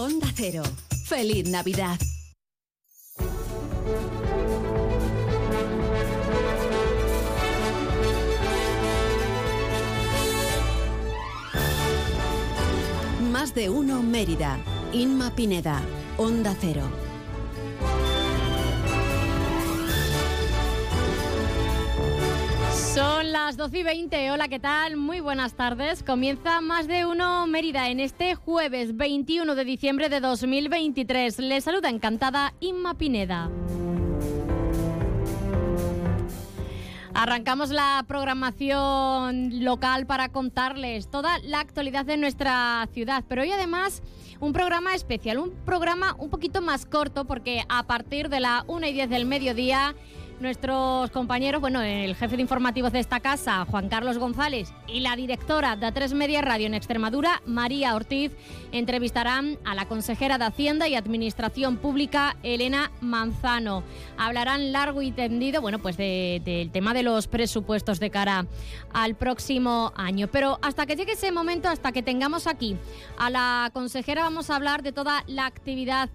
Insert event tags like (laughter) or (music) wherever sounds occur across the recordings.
Onda Cero. Feliz Navidad. Más de uno Mérida. Inma Pineda. Onda Cero. Las 12 y 20. Hola, ¿qué tal? Muy buenas tardes. Comienza más de uno Mérida en este jueves 21 de diciembre de 2023. Les saluda encantada Inma Pineda. Arrancamos la programación local para contarles toda la actualidad de nuestra ciudad, pero hoy además un programa especial, un programa un poquito más corto porque a partir de la 1 y 10 del mediodía nuestros compañeros, bueno, el jefe de informativos de esta casa, Juan Carlos González, y la directora de A3 Media Radio en Extremadura, María Ortiz, entrevistarán a la consejera de Hacienda y Administración Pública, Elena Manzano. Hablarán largo y tendido, bueno, pues del tema de los presupuestos de cara al próximo año. Pero hasta que llegue ese momento, hasta que tengamos aquí a la consejera, vamos a hablar de toda la actividad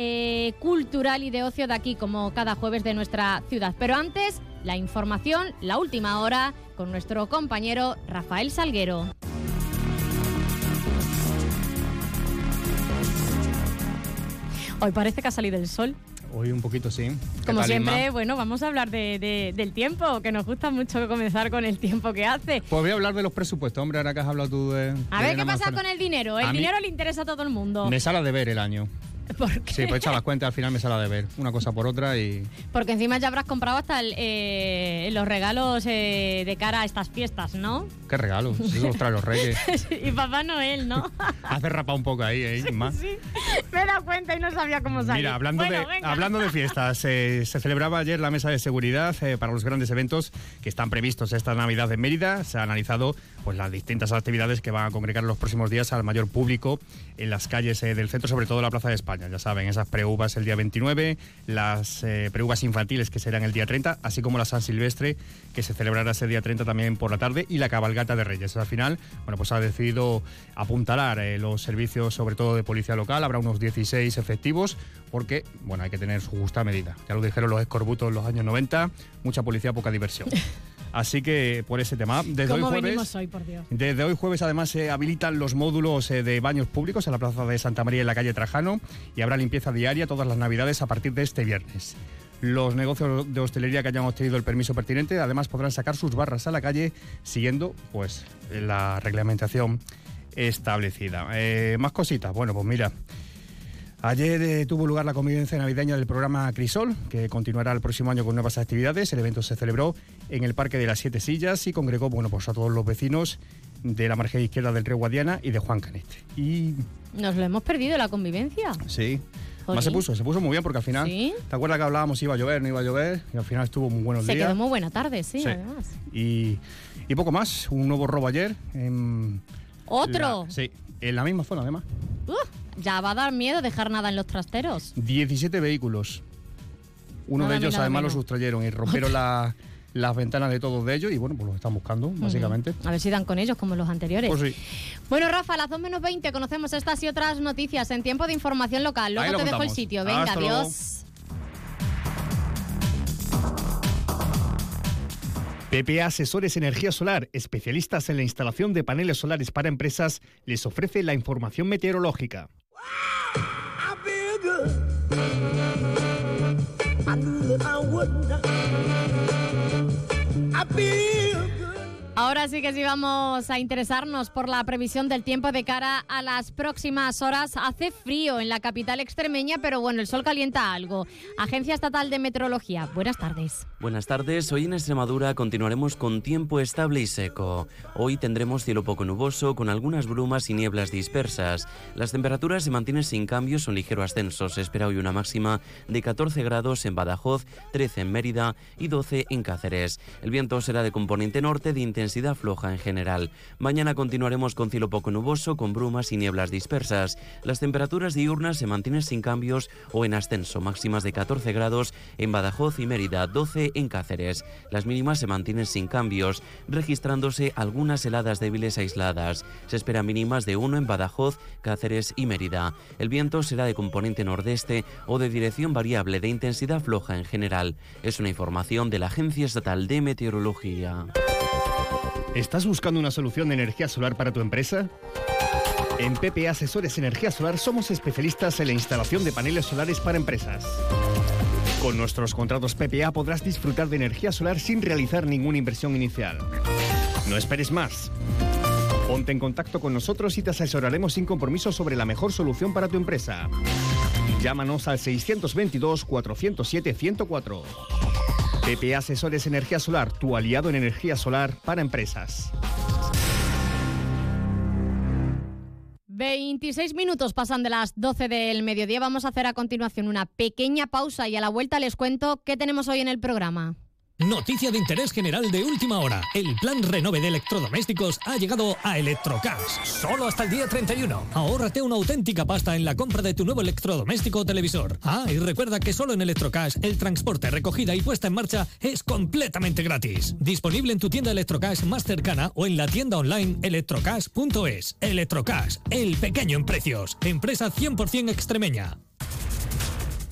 eh, cultural y de ocio de aquí, como cada jueves de nuestra ciudad. Pero antes, la información, la última hora, con nuestro compañero Rafael Salguero. Hoy parece que ha salido el sol. Hoy un poquito sí. Como siempre, bueno, vamos a hablar del tiempo, que nos gusta mucho comenzar con el tiempo que hace. Pues voy a hablar de los presupuestos, hombre, ahora que has hablado tú de... A ver qué pasa con el dinero. El dinero le interesa a todo el mundo. Me sale de ver el año. (laughs) Sí, pues echar las cuentas, al final me sale de ver una cosa por otra y... Porque encima ya habrás comprado hasta eh, los regalos eh, de cara a estas fiestas, ¿no? ¿Qué regalos? Sí, los trae los reyes. (laughs) y Papá Noel, ¿no? (laughs) Hace rapado un poco ahí, ¿eh? Más. Sí, me he dado cuenta y no sabía cómo salir. Mira, hablando, de, hablando de fiestas, eh, se celebraba ayer la mesa de seguridad para los grandes eventos que están previstos esta Navidad en Mérida. Se ha analizado pues, las distintas actividades que van a congregar los próximos días al mayor público en las calles del centro, sobre todo la Plaza de España ya saben, esas preuvas el día 29, las eh, infantiles que serán el día 30, así como la San Silvestre que se celebrará ese día 30 también por la tarde y la cabalgata de Reyes. Al final, bueno, pues ha decidido apuntalar eh, los servicios, sobre todo de policía local, habrá unos 16 efectivos porque, bueno, hay que tener su justa medida. Ya lo dijeron los escorbutos en los años 90, mucha policía, poca diversión. (laughs) Así que por ese tema, desde hoy jueves, hoy, por Dios? desde hoy jueves además se habilitan los módulos eh, de baños públicos en la plaza de Santa María en la calle Trajano y habrá limpieza diaria todas las navidades a partir de este viernes. Los negocios de hostelería que hayan obtenido el permiso pertinente además podrán sacar sus barras a la calle siguiendo pues la reglamentación establecida. Eh, más cositas, bueno pues mira. Ayer eh, tuvo lugar la convivencia navideña del programa Crisol, que continuará el próximo año con nuevas actividades. El evento se celebró en el Parque de las Siete Sillas y congregó bueno, pues a todos los vecinos de la margen izquierda del río Guadiana y de Juan Canete. Y... Nos lo hemos perdido la convivencia. Sí. Más se puso, se puso muy bien porque al final, ¿te acuerdas que hablábamos si iba a llover, no iba a llover? Y al final estuvo muy buenos se días. Se quedó muy buena tarde, sí, además. Y, y, poco más, un nuevo robo ayer. En ¿Otro? sí, en la misma zona además. Uh, ya va a dar miedo dejar nada en los trasteros. 17 vehículos. Uno de ellos además lo sustrayeron y rompieron las ventanas de todos de ellos y bueno, pues los están buscando, básicamente. A ver si dan con ellos como los anteriores. Pues sí. Bueno, Rafa, a las 2 menos 20 conocemos estas y otras noticias en tiempo de información local. Luego te dejo el sitio. Venga, adiós. PPA Asesores Energía Solar, especialistas en la instalación de paneles solares para empresas, les ofrece la información meteorológica. I feel good. I knew that I would not. I feel. Ahora sí que sí vamos a interesarnos por la previsión del tiempo de cara a las próximas horas. Hace frío en la capital extremeña, pero bueno, el sol calienta algo. Agencia Estatal de Meteorología, buenas tardes. Buenas tardes, hoy en Extremadura continuaremos con tiempo estable y seco. Hoy tendremos cielo poco nuboso con algunas brumas y nieblas dispersas. Las temperaturas se mantienen sin cambios, un ligero ascenso. Se espera hoy una máxima de 14 grados en Badajoz, 13 en Mérida y 12 en Cáceres. El viento será de componente norte de intensidad intensidad floja en general. Mañana continuaremos con cielo poco nuboso, con brumas y nieblas dispersas. Las temperaturas diurnas se mantienen sin cambios o en ascenso, máximas de 14 grados en Badajoz y Mérida, 12 en Cáceres. Las mínimas se mantienen sin cambios, registrándose algunas heladas débiles aisladas. Se esperan mínimas de 1 en Badajoz, Cáceres y Mérida. El viento será de componente nordeste o de dirección variable de intensidad floja en general. Es una información de la Agencia Estatal de Meteorología. ¿Estás buscando una solución de energía solar para tu empresa? En PPA Asesores Energía Solar somos especialistas en la instalación de paneles solares para empresas. Con nuestros contratos PPA podrás disfrutar de energía solar sin realizar ninguna inversión inicial. No esperes más. Ponte en contacto con nosotros y te asesoraremos sin compromiso sobre la mejor solución para tu empresa. Llámanos al 622-407-104. PPA Asesores Energía Solar, tu aliado en energía solar para empresas. 26 minutos pasan de las 12 del mediodía. Vamos a hacer a continuación una pequeña pausa y a la vuelta les cuento qué tenemos hoy en el programa. Noticia de interés general de última hora. El plan Renove de electrodomésticos ha llegado a Electrocash. Solo hasta el día 31. Ahórrate una auténtica pasta en la compra de tu nuevo electrodoméstico o televisor. Ah, y recuerda que solo en Electrocash el transporte, recogida y puesta en marcha es completamente gratis. Disponible en tu tienda Electrocash más cercana o en la tienda online electrocash.es. Electrocash, el pequeño en precios. Empresa 100% extremeña.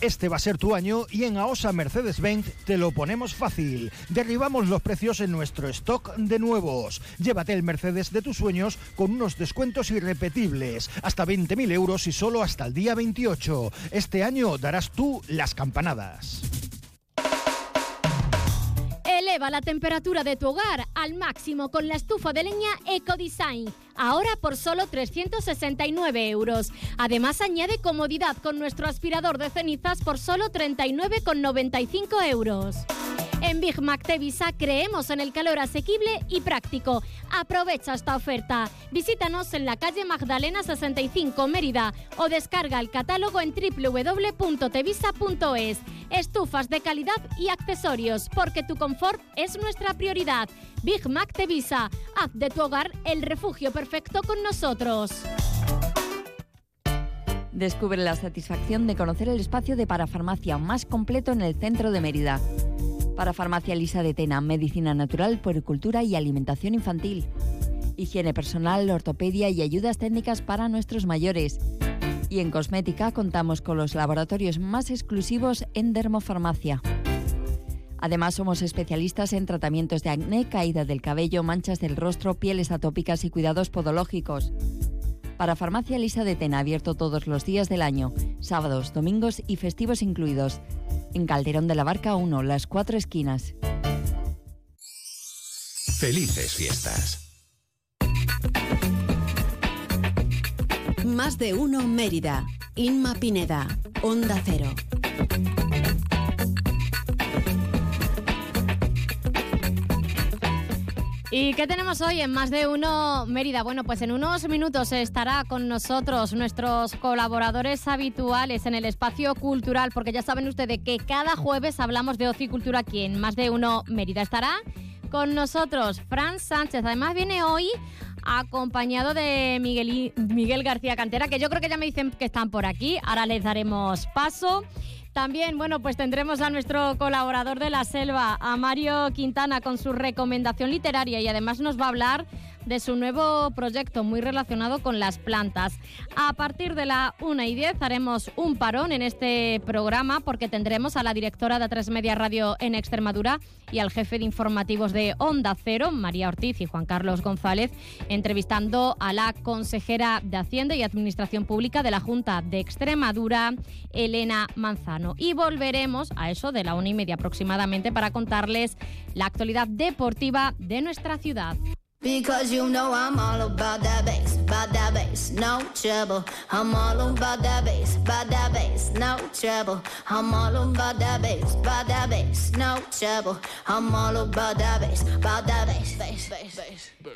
Este va a ser tu año y en AOSA Mercedes-Benz te lo ponemos fácil. Derribamos los precios en nuestro stock de nuevos. Llévate el Mercedes de tus sueños con unos descuentos irrepetibles. Hasta 20.000 euros y solo hasta el día 28. Este año darás tú las campanadas. Eleva la temperatura de tu hogar al máximo con la estufa de leña EcoDesign. Ahora por solo 369 euros. Además añade comodidad con nuestro aspirador de cenizas por solo 39,95 euros. En Big Mac Tevisa creemos en el calor asequible y práctico. Aprovecha esta oferta. Visítanos en la calle Magdalena 65 Mérida o descarga el catálogo en www.tevisa.es. Estufas de calidad y accesorios, porque tu confort es nuestra prioridad. Big Mac Tevisa. Haz de tu hogar el refugio perfecto con nosotros. Descubre la satisfacción de conocer el espacio de parafarmacia más completo en el centro de Mérida. Parafarmacia Lisa de Tena, medicina natural, puericultura y alimentación infantil. Higiene personal, ortopedia y ayudas técnicas para nuestros mayores. Y en cosmética contamos con los laboratorios más exclusivos en dermofarmacia. Además, somos especialistas en tratamientos de acné, caída del cabello, manchas del rostro, pieles atópicas y cuidados podológicos. Para Farmacia Lisa de Tena, abierto todos los días del año, sábados, domingos y festivos incluidos. En Calderón de la Barca 1, las cuatro esquinas. Felices fiestas. Más de uno Mérida. Inma Pineda. Onda Cero. ¿Y qué tenemos hoy en Más de Uno Mérida? Bueno, pues en unos minutos estará con nosotros nuestros colaboradores habituales en el espacio cultural, porque ya saben ustedes que cada jueves hablamos de ocio y cultura aquí en Más de Uno Mérida. Estará con nosotros Fran Sánchez. Además viene hoy acompañado de Miguel, Miguel García Cantera, que yo creo que ya me dicen que están por aquí. Ahora les daremos paso. También, bueno, pues tendremos a nuestro colaborador de la selva, a Mario Quintana, con su recomendación literaria. Y además nos va a hablar de su nuevo proyecto muy relacionado con las plantas. A partir de la 1 y 10 haremos un parón en este programa porque tendremos a la directora de A3 Media Radio en Extremadura y al jefe de informativos de Onda Cero, María Ortiz y Juan Carlos González, entrevistando a la consejera de Hacienda y Administración Pública de la Junta de Extremadura, Elena Manzano. Y volveremos a eso de la una y media aproximadamente para contarles la actualidad deportiva de nuestra ciudad. Because you know I'm all about that bass, about that no trouble. I'm all about that bass, about that no trouble. I'm all about that about that no trouble. I'm all about that about that.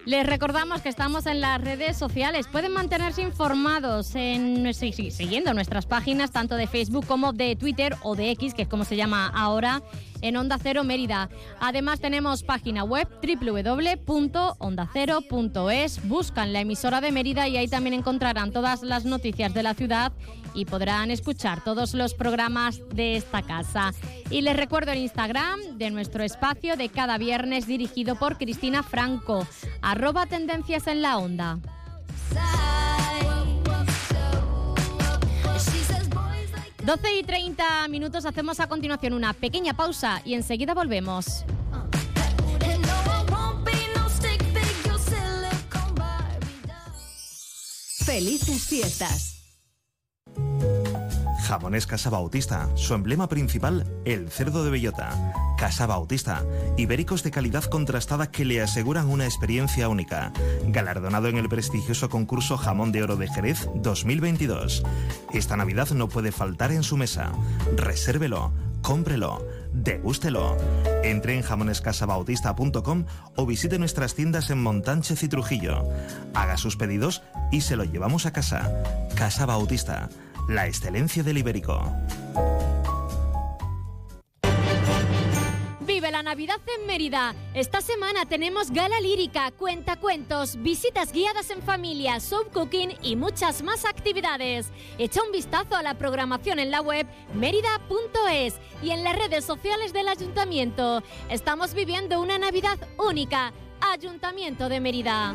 Les recordamos que estamos en las redes sociales. Pueden mantenerse informados en, siguiendo nuestras páginas tanto de Facebook como de Twitter o de X, que es como se llama ahora en Onda Cero Mérida. Además tenemos página web www.ondacero.es. Buscan la emisora de Mérida y ahí también encontrarán todas las noticias de la ciudad y podrán escuchar todos los programas de esta casa. Y les recuerdo el Instagram de nuestro espacio de cada viernes dirigido por Cristina Franco, arroba tendencias en la onda. 12 y 30 minutos hacemos a continuación una pequeña pausa y enseguida volvemos. Felices fiestas. Jamones Casa Bautista, su emblema principal, el cerdo de bellota. Casa Bautista, ibéricos de calidad contrastada que le aseguran una experiencia única. Galardonado en el prestigioso concurso Jamón de Oro de Jerez 2022. Esta Navidad no puede faltar en su mesa. Resérvelo, cómprelo, degústelo. Entre en jamonescasabautista.com o visite nuestras tiendas en Montánchez y Trujillo. Haga sus pedidos y se lo llevamos a casa. Casa Bautista la excelencia del ibérico. Vive la Navidad en Mérida. Esta semana tenemos gala lírica, cuentacuentos, visitas guiadas en familia, soap cooking y muchas más actividades. Echa un vistazo a la programación en la web merida.es y en las redes sociales del ayuntamiento. Estamos viviendo una Navidad única. Ayuntamiento de Mérida.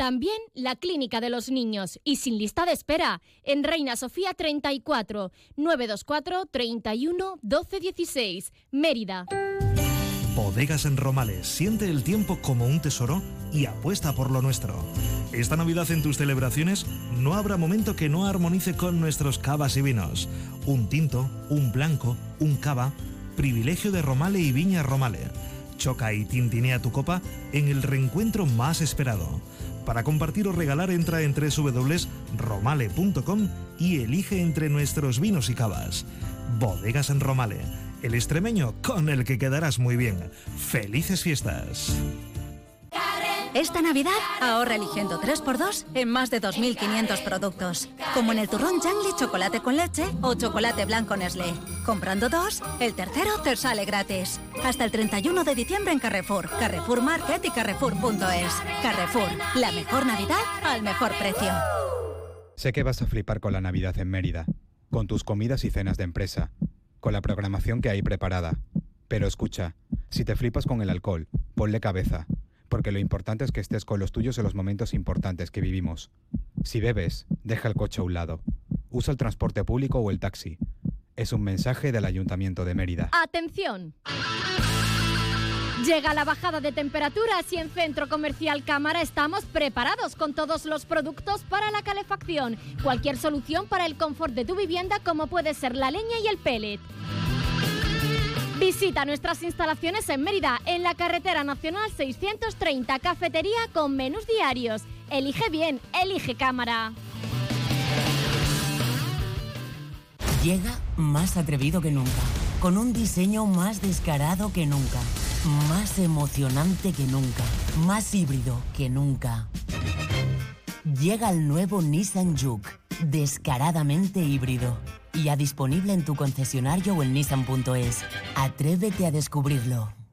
también la Clínica de los Niños y sin lista de espera en Reina Sofía 34 924 31 12 16 Mérida. Bodegas en Romales, siente el tiempo como un tesoro y apuesta por lo nuestro. Esta Navidad en tus celebraciones no habrá momento que no armonice con nuestros cavas y vinos. Un tinto, un blanco, un cava, privilegio de Romale y Viña Romale. Choca y tintinea tu copa en el reencuentro más esperado. Para compartir o regalar entra en www.romale.com y elige entre nuestros vinos y cavas. Bodegas en Romale, el extremeño con el que quedarás muy bien. ¡Felices fiestas! Esta Navidad ahorra eligiendo 3x2 en más de 2.500 productos. Como en el turrón Jangli chocolate con leche o chocolate blanco Nestlé. Comprando dos, el tercero te sale gratis. Hasta el 31 de diciembre en Carrefour, Carrefour Market y Carrefour.es. Carrefour, la mejor Navidad al mejor precio. Sé que vas a flipar con la Navidad en Mérida, con tus comidas y cenas de empresa, con la programación que hay preparada. Pero escucha, si te flipas con el alcohol, ponle cabeza porque lo importante es que estés con los tuyos en los momentos importantes que vivimos. Si bebes, deja el coche a un lado. Usa el transporte público o el taxi. Es un mensaje del Ayuntamiento de Mérida. ¡Atención! Llega la bajada de temperaturas y en Centro Comercial Cámara estamos preparados con todos los productos para la calefacción. Cualquier solución para el confort de tu vivienda como puede ser la leña y el pellet. Visita nuestras instalaciones en Mérida, en la carretera nacional 630, cafetería con menús diarios. Elige bien, elige cámara. Llega más atrevido que nunca, con un diseño más descarado que nunca, más emocionante que nunca, más híbrido que nunca. Llega el nuevo Nissan Juke, descaradamente híbrido ya disponible en tu concesionario o en nissan.es. Atrévete a descubrirlo.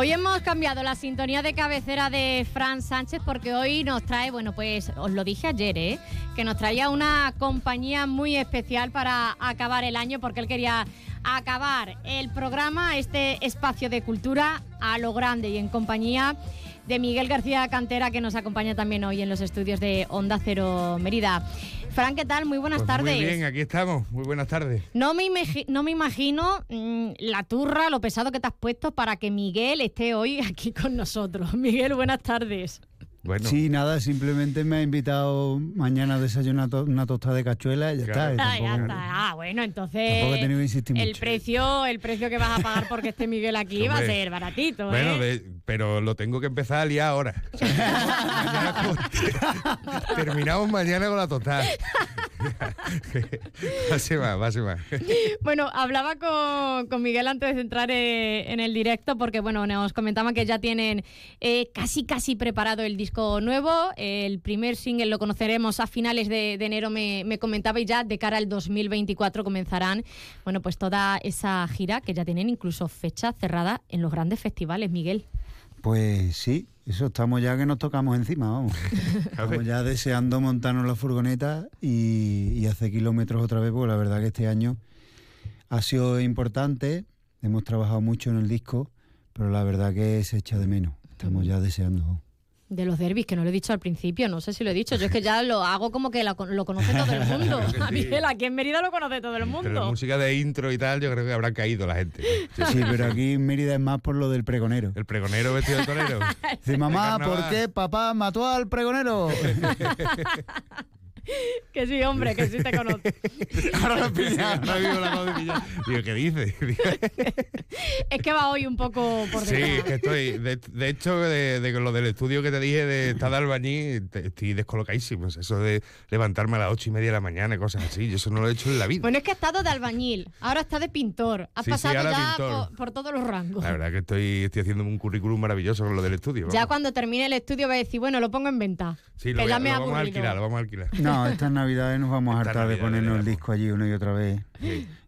Hoy hemos cambiado la sintonía de cabecera de Fran Sánchez porque hoy nos trae, bueno, pues os lo dije ayer, ¿eh? que nos traía una compañía muy especial para acabar el año porque él quería acabar el programa, este espacio de cultura a lo grande y en compañía de Miguel García Cantera que nos acompaña también hoy en los estudios de Onda Cero Mérida. Fran, ¿qué tal? Muy buenas Pues tardes. Muy bien, aquí estamos. Muy buenas tardes. No me, no me imagino mm, la turra, lo pesado que te has puesto para que Miguel esté hoy aquí con nosotros. (laughs) Miguel, buenas tardes. Bueno. Sí, nada, simplemente me ha invitado mañana a desayunar to- una tostada de cachuela y ya está. y Ah, ya está. Ah, bueno, entonces Tampoco he tenido que insistir el mucho. precio, el precio que vas a pagar porque esté Miguel aquí va a ser baratito, Bueno, ¿eh? de- pero lo tengo que empezar a liar ahora. O (laughs) sea, (laughs) mañana con- terminamos mañana con la total. (laughs) va a ser más, va a ser más. Bueno, hablaba con, con Miguel antes de entrar eh, en el directo porque, bueno, nos comentaban que ya tienen eh, casi, casi preparado el disco nuevo. El primer single lo conoceremos a finales de, de enero, me, me comentaba, y ya de cara al 2024 comenzarán, bueno, pues toda esa gira que ya tienen incluso fecha cerrada en los grandes festivales, Miguel. Pues sí, eso estamos ya que nos tocamos encima, vamos. (laughs) Estamos ya deseando montarnos la furgoneta y, y hacer kilómetros otra vez, porque la verdad que este año ha sido importante, hemos trabajado mucho en el disco, pero la verdad que se echa de menos. Estamos ya deseando. De los derbis, que no lo he dicho al principio, no sé si lo he dicho. Yo es que ya lo hago como que la- lo conoce todo el mundo. (laughs) Claro sí. Miguel, aquí en Mérida lo conoce todo el Pero la mundo. música de intro y tal, yo creo que habrá caído la gente. ¿no? Sí, pero aquí en Mérida es más por lo del pregonero. El pregonero vestido de torero. (laughs) Dice, mamá. ¿por qué papá mató al pregonero? (laughs) (laughs) Que sí, hombre, que sí te conozco. (laughs) Ahora lo pilla. Ahora mismo la de pillar. Digo, ¿qué dice? (laughs) Es que va hoy un poco por Sí, detrás. es que estoy. De, de hecho, de, de lo del estudio que te dije de estar de albañil, te- estoy descolocadísimo. Eso de levantarme a las ocho y media de la mañana y cosas así. Yo eso no lo he hecho en la vida. Bueno, es que ha estado de albañil, ahora está de pintor. Has Sí, pasado ya por, por todos los rangos. La verdad que estoy, estoy haciendo un currículum maravilloso con lo del estudio. Ya vamos. cuando termine el estudio va a decir, bueno, lo pongo en venta. Sí, que lo, voy ya a- me lo vamos a alquilar, lo vamos a alquilar. No, estas navidades nos vamos a hartar de ponernos el disco allí una y otra vez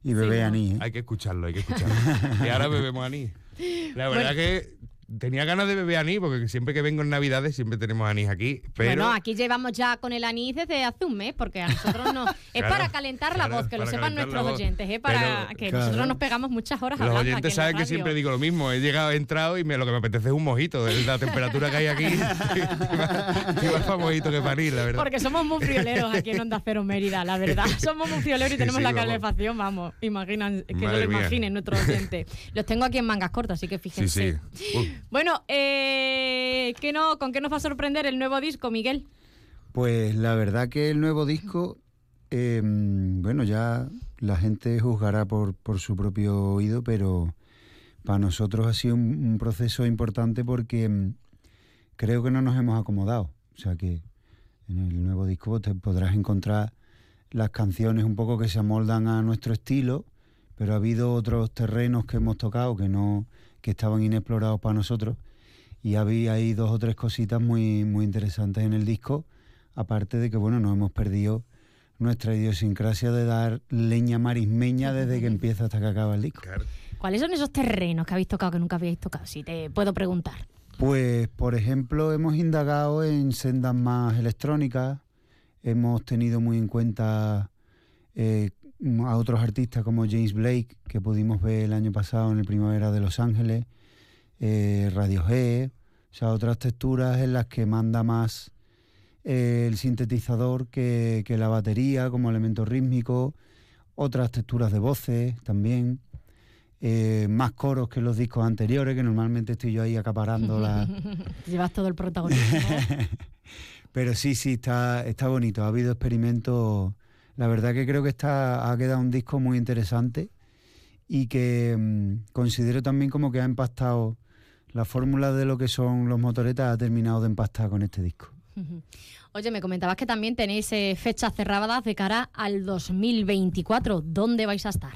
y beber anís. ¿eh? Hay que escucharlo, hay que escucharlo. (laughs) y ahora bebemos anís. La verdad Bueno. que tenía ganas de beber anís, porque siempre que vengo en Navidades siempre tenemos anís aquí. Pero Bueno, aquí llevamos ya con el anís desde hace un mes, porque a nosotros no. (laughs) es Claro, para calentar la claro, voz, que lo sepan nuestros oyentes, ¿eh? para Pero- que Claro. nosotros nos pegamos muchas horas los oyentes en saben que radio. siempre digo lo mismo. He llegado, he entrado y me, lo que me apetece es un mojito. Es la temperatura que hay aquí. y más para mojito que para ir, la verdad. Porque somos muy frioleros aquí en Onda Cero Mérida, la verdad. (laughs) Somos muy frioleros y Sí, tenemos sí, la vamos. calefacción, vamos. Imaginan, que no lo imaginen nuestros oyentes. Los tengo aquí en mangas cortas, así que Sí, fíjense. sí. Uy. Bueno, eh, ¿qué no, ¿con qué nos va a sorprender el nuevo disco, Miguel? Pues la verdad que el nuevo disco, eh, bueno, ya la gente juzgará por, por su propio oído, pero para nosotros ha sido un, proceso importante porque mm, creo que no nos hemos acomodado. O sea que en el nuevo disco te podrás encontrar las canciones un poco que se amoldan a nuestro estilo, pero ha habido otros terrenos que hemos tocado que no que estaban inexplorados para nosotros y había ahí dos o tres cositas muy muy interesantes en el disco, aparte de que bueno, nos hemos perdido nuestra idiosincrasia de dar leña marismeña desde que empieza hasta que acaba el disco. ¿Cuáles son esos terrenos que habéis tocado que nunca habíais tocado? Si te puedo preguntar. Pues, por ejemplo, hemos indagado en sendas más electrónicas, hemos tenido muy en cuenta eh, a otros artistas como James Blake, que pudimos ver el año pasado en el Primavera de Los Ángeles, eh, Radiohead, o sea, otras texturas en las que manda más eh, el sintetizador que, que la batería como elemento rítmico, otras texturas de voces también. eh, más coros que los discos anteriores, que normalmente estoy yo ahí acaparando la, (laughs) Llevas todo el protagonismo. (laughs) pero sí, sí, está, está bonito. Ha habido experimentos. La verdad que creo que está, ha quedado un disco muy interesante y que mm, considero también como que ha empastado la fórmula de lo que son los motoretas, ha terminado de empastar con este disco. (laughs) Oye, me comentabas que también tenéis eh, fechas cerradas de cara al 2024. ¿Dónde vais a estar?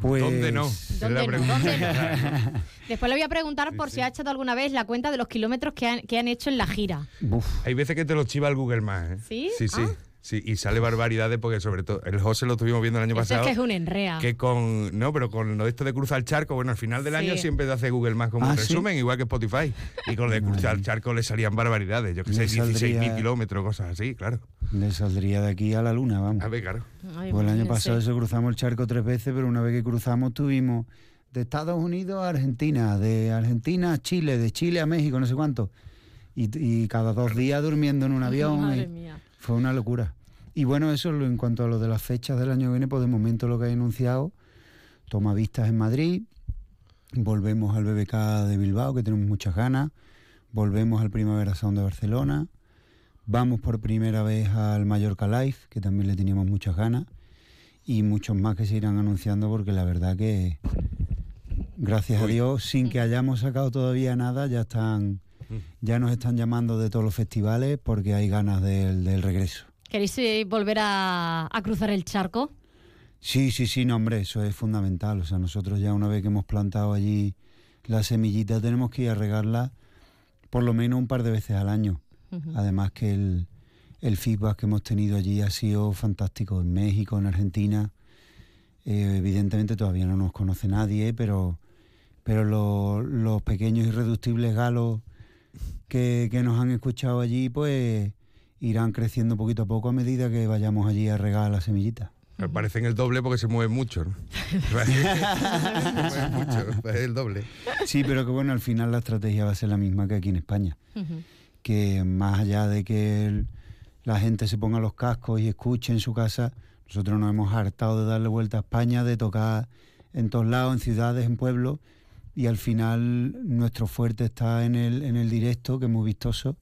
Pues... ¿Dónde no? ¿Dónde no? ¿Dónde no? (laughs) Después le voy a preguntar por si ha echado alguna vez la cuenta de los kilómetros que han, que han hecho en la gira. Hay veces que te lo chiva el Google Maps, ¿eh? ¿Sí? Sí, sí. Ah. Sí, y sale barbaridades porque sobre todo el José lo estuvimos viendo el año Eso es pasado. que es un enrea. que con no pero con lo de esto de cruzar el charco bueno al final del año siempre te hace Google más como Ah, un ¿sí? resumen igual que Spotify y con lo de cruzar el charco le salían barbaridades yo que sé Le 16.000 saldría- kilómetros cosas así claro Le saldría de aquí a la luna, vamos. a ver claro Ay, Pues el año pasado eso cruzamos el charco tres veces, pero una vez que cruzamos tuvimos de Estados Unidos a Argentina, de Argentina a Chile, de Chile a México, no sé cuánto. Y, y cada dos días durmiendo en un avión. Madre y mía. Fue una locura. Y bueno, eso lo- en cuanto a lo de las fechas del año que viene, pues de momento lo que he anunciado, toma vistas en Madrid, volvemos al BBK de Bilbao, que tenemos muchas ganas, volvemos al Primavera Sound de Barcelona, vamos por primera vez al Mallorca Live, que también le teníamos muchas ganas, y muchos más que se irán anunciando porque la verdad que, gracias a Dios, sin que hayamos sacado todavía nada, ya están... Ya nos están llamando de todos los festivales porque hay ganas del, del regreso. ¿Queréis eh, volver a, a cruzar el charco? Sí, sí, sí, no, hombre, eso es fundamental. O sea, nosotros ya una vez que hemos plantado allí la semillita tenemos que ir a regarla por lo menos un par de veces al año. Además que el, el feedback que hemos tenido allí ha sido fantástico. En México, en Argentina, eh, evidentemente todavía no nos conoce nadie, pero, pero lo- los pequeños irreductibles galos que, que nos han escuchado allí, pues irán creciendo poquito a poco a medida que vayamos allí a regar la semillita. Me parecen el doble porque se mueven mucho ¿no? (laughs) se mueven mucho es el doble Sí, pero que bueno, al final la estrategia va a ser la misma que aquí en España. Que más allá de que el- la gente se ponga los cascos y escuche en su casa, nosotros nos hemos hartado de darle vuelta a España, de tocar en todos lados, en ciudades, en pueblos, y al final nuestro fuerte está en el, en el directo, que es muy vistoso,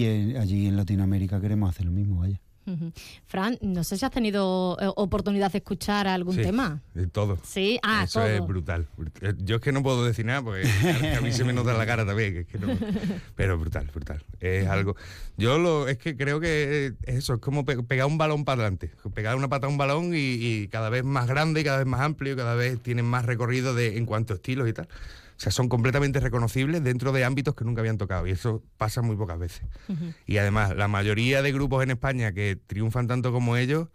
y en- allí en Latinoamérica queremos hacer lo mismo, vaya. Fran, no sé si has tenido eh, oportunidad de escuchar algún Sí, tema. de todo Sí, ah, Eso todo. es brutal. Eh, Yo es que no puedo decir nada porque a mí se me nota en la cara también. que es que no- (laughs) pero brutal, brutal. Es algo. Yo lo es que creo que eso es como pe- pegar un balón para adelante. Pegar una pata a un balón y, y cada vez más grande, y cada vez más amplio, cada vez tienen más recorrido de, en cuanto a estilos y tal. O sea, son completamente reconocibles dentro de ámbitos que nunca habían tocado y eso pasa muy pocas veces. Y además, la mayoría de grupos en España que triunfan tanto como ellos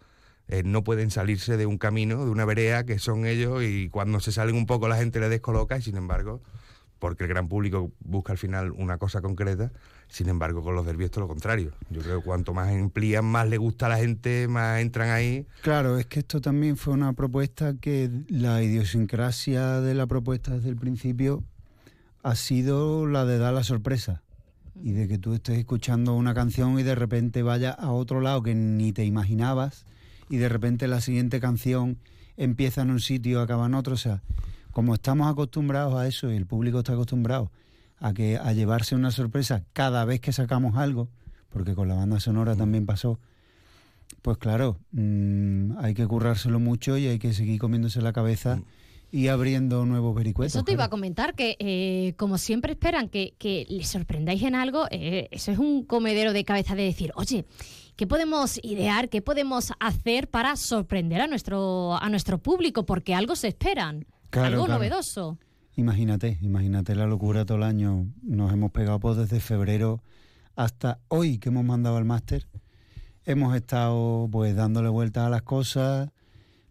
eh, no pueden salirse de un camino, de una vereda que son ellos y cuando se salen un poco la gente les descoloca y sin embargo, porque el gran público busca al final una cosa concreta, sin embargo con los derbios todo lo contrario. Yo creo que cuanto más amplían, más le gusta a la gente, más entran ahí. Claro, es que esto también fue una propuesta que la idiosincrasia de la propuesta desde el principio ha sido la de dar la sorpresa y de que tú estés escuchando una canción y de repente vaya a otro lado que ni te imaginabas y de repente la siguiente canción empieza en un sitio, acaba en otro, o sea, como estamos acostumbrados a eso y el público está acostumbrado a que a llevarse una sorpresa cada vez que sacamos algo, porque con la banda sonora también pasó, pues claro, mm, hay que currárselo mucho y hay que seguir comiéndose la cabeza y abriendo nuevos vericuetos. Eso te iba a comentar, que eh, como siempre esperan que, que les sorprendáis en algo, eh, eso es un comedero de cabeza de decir, oye, ¿qué podemos idear, qué podemos hacer para sorprender a nuestro, a nuestro público? Porque algo se esperan, Claro, algo claro. novedoso. Imagínate, imagínate la locura todo el año. Nos hemos pegado pues desde febrero hasta hoy que hemos mandado al máster. Hemos estado pues dándole vueltas a las cosas.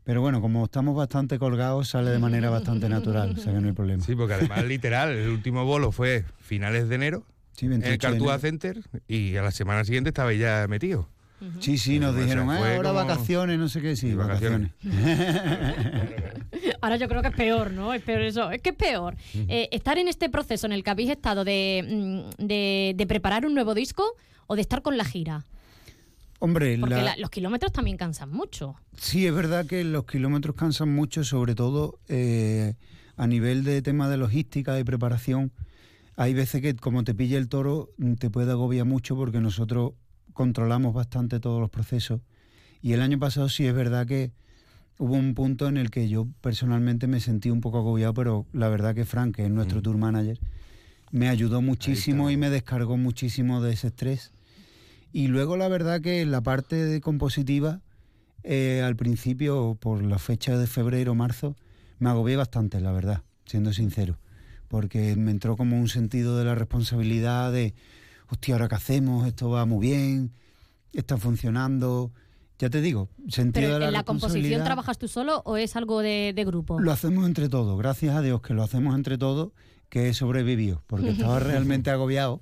Pero bueno, como estamos bastante colgados, sale de manera bastante (laughs) natural, o sea que no hay problema. Sí, porque además (laughs) literal, el último bolo fue finales de enero Sí, en el 28 de Cartuja. Center y a la semana siguiente estaba ya metido. Sí, sí, nos dijeron, "Ah, ahora como- vacaciones, no sé qué, sí, Sí, vacaciones. (laughs) Ahora yo creo que es peor, ¿no? Es peor eso. Es que es peor. Eh, estar en este proceso en el que habéis estado de, mm, de, de preparar un nuevo disco o de estar con la gira. Hombre, Porque la- la- los kilómetros también cansan mucho. Sí, es verdad que los kilómetros cansan mucho, sobre todo eh, a nivel de tema de logística, de preparación. Hay veces que como te pilla el toro te puede agobiar mucho porque nosotros controlamos bastante todos los procesos. Y el año pasado sí es verdad que hubo un punto en el que yo personalmente me sentí un poco agobiado, pero la verdad que Frank, que es nuestro tour manager, me ayudó muchísimo y me descargó muchísimo de ese estrés. Y luego la verdad que la parte de compositiva, eh, al principio, por la fecha de febrero, marzo, me agobié bastante, la verdad, siendo sincero. Porque me entró como un sentido de la responsabilidad de, hostia, ¿ahora qué hacemos? Esto va muy bien, está funcionando. Ya te digo, sentido Pero de la ¿en la composición trabajas tú solo o es algo de, de grupo? Lo hacemos entre todos, gracias a Dios que lo hacemos entre todos, que he sobrevivido, porque (laughs) estaba realmente agobiado.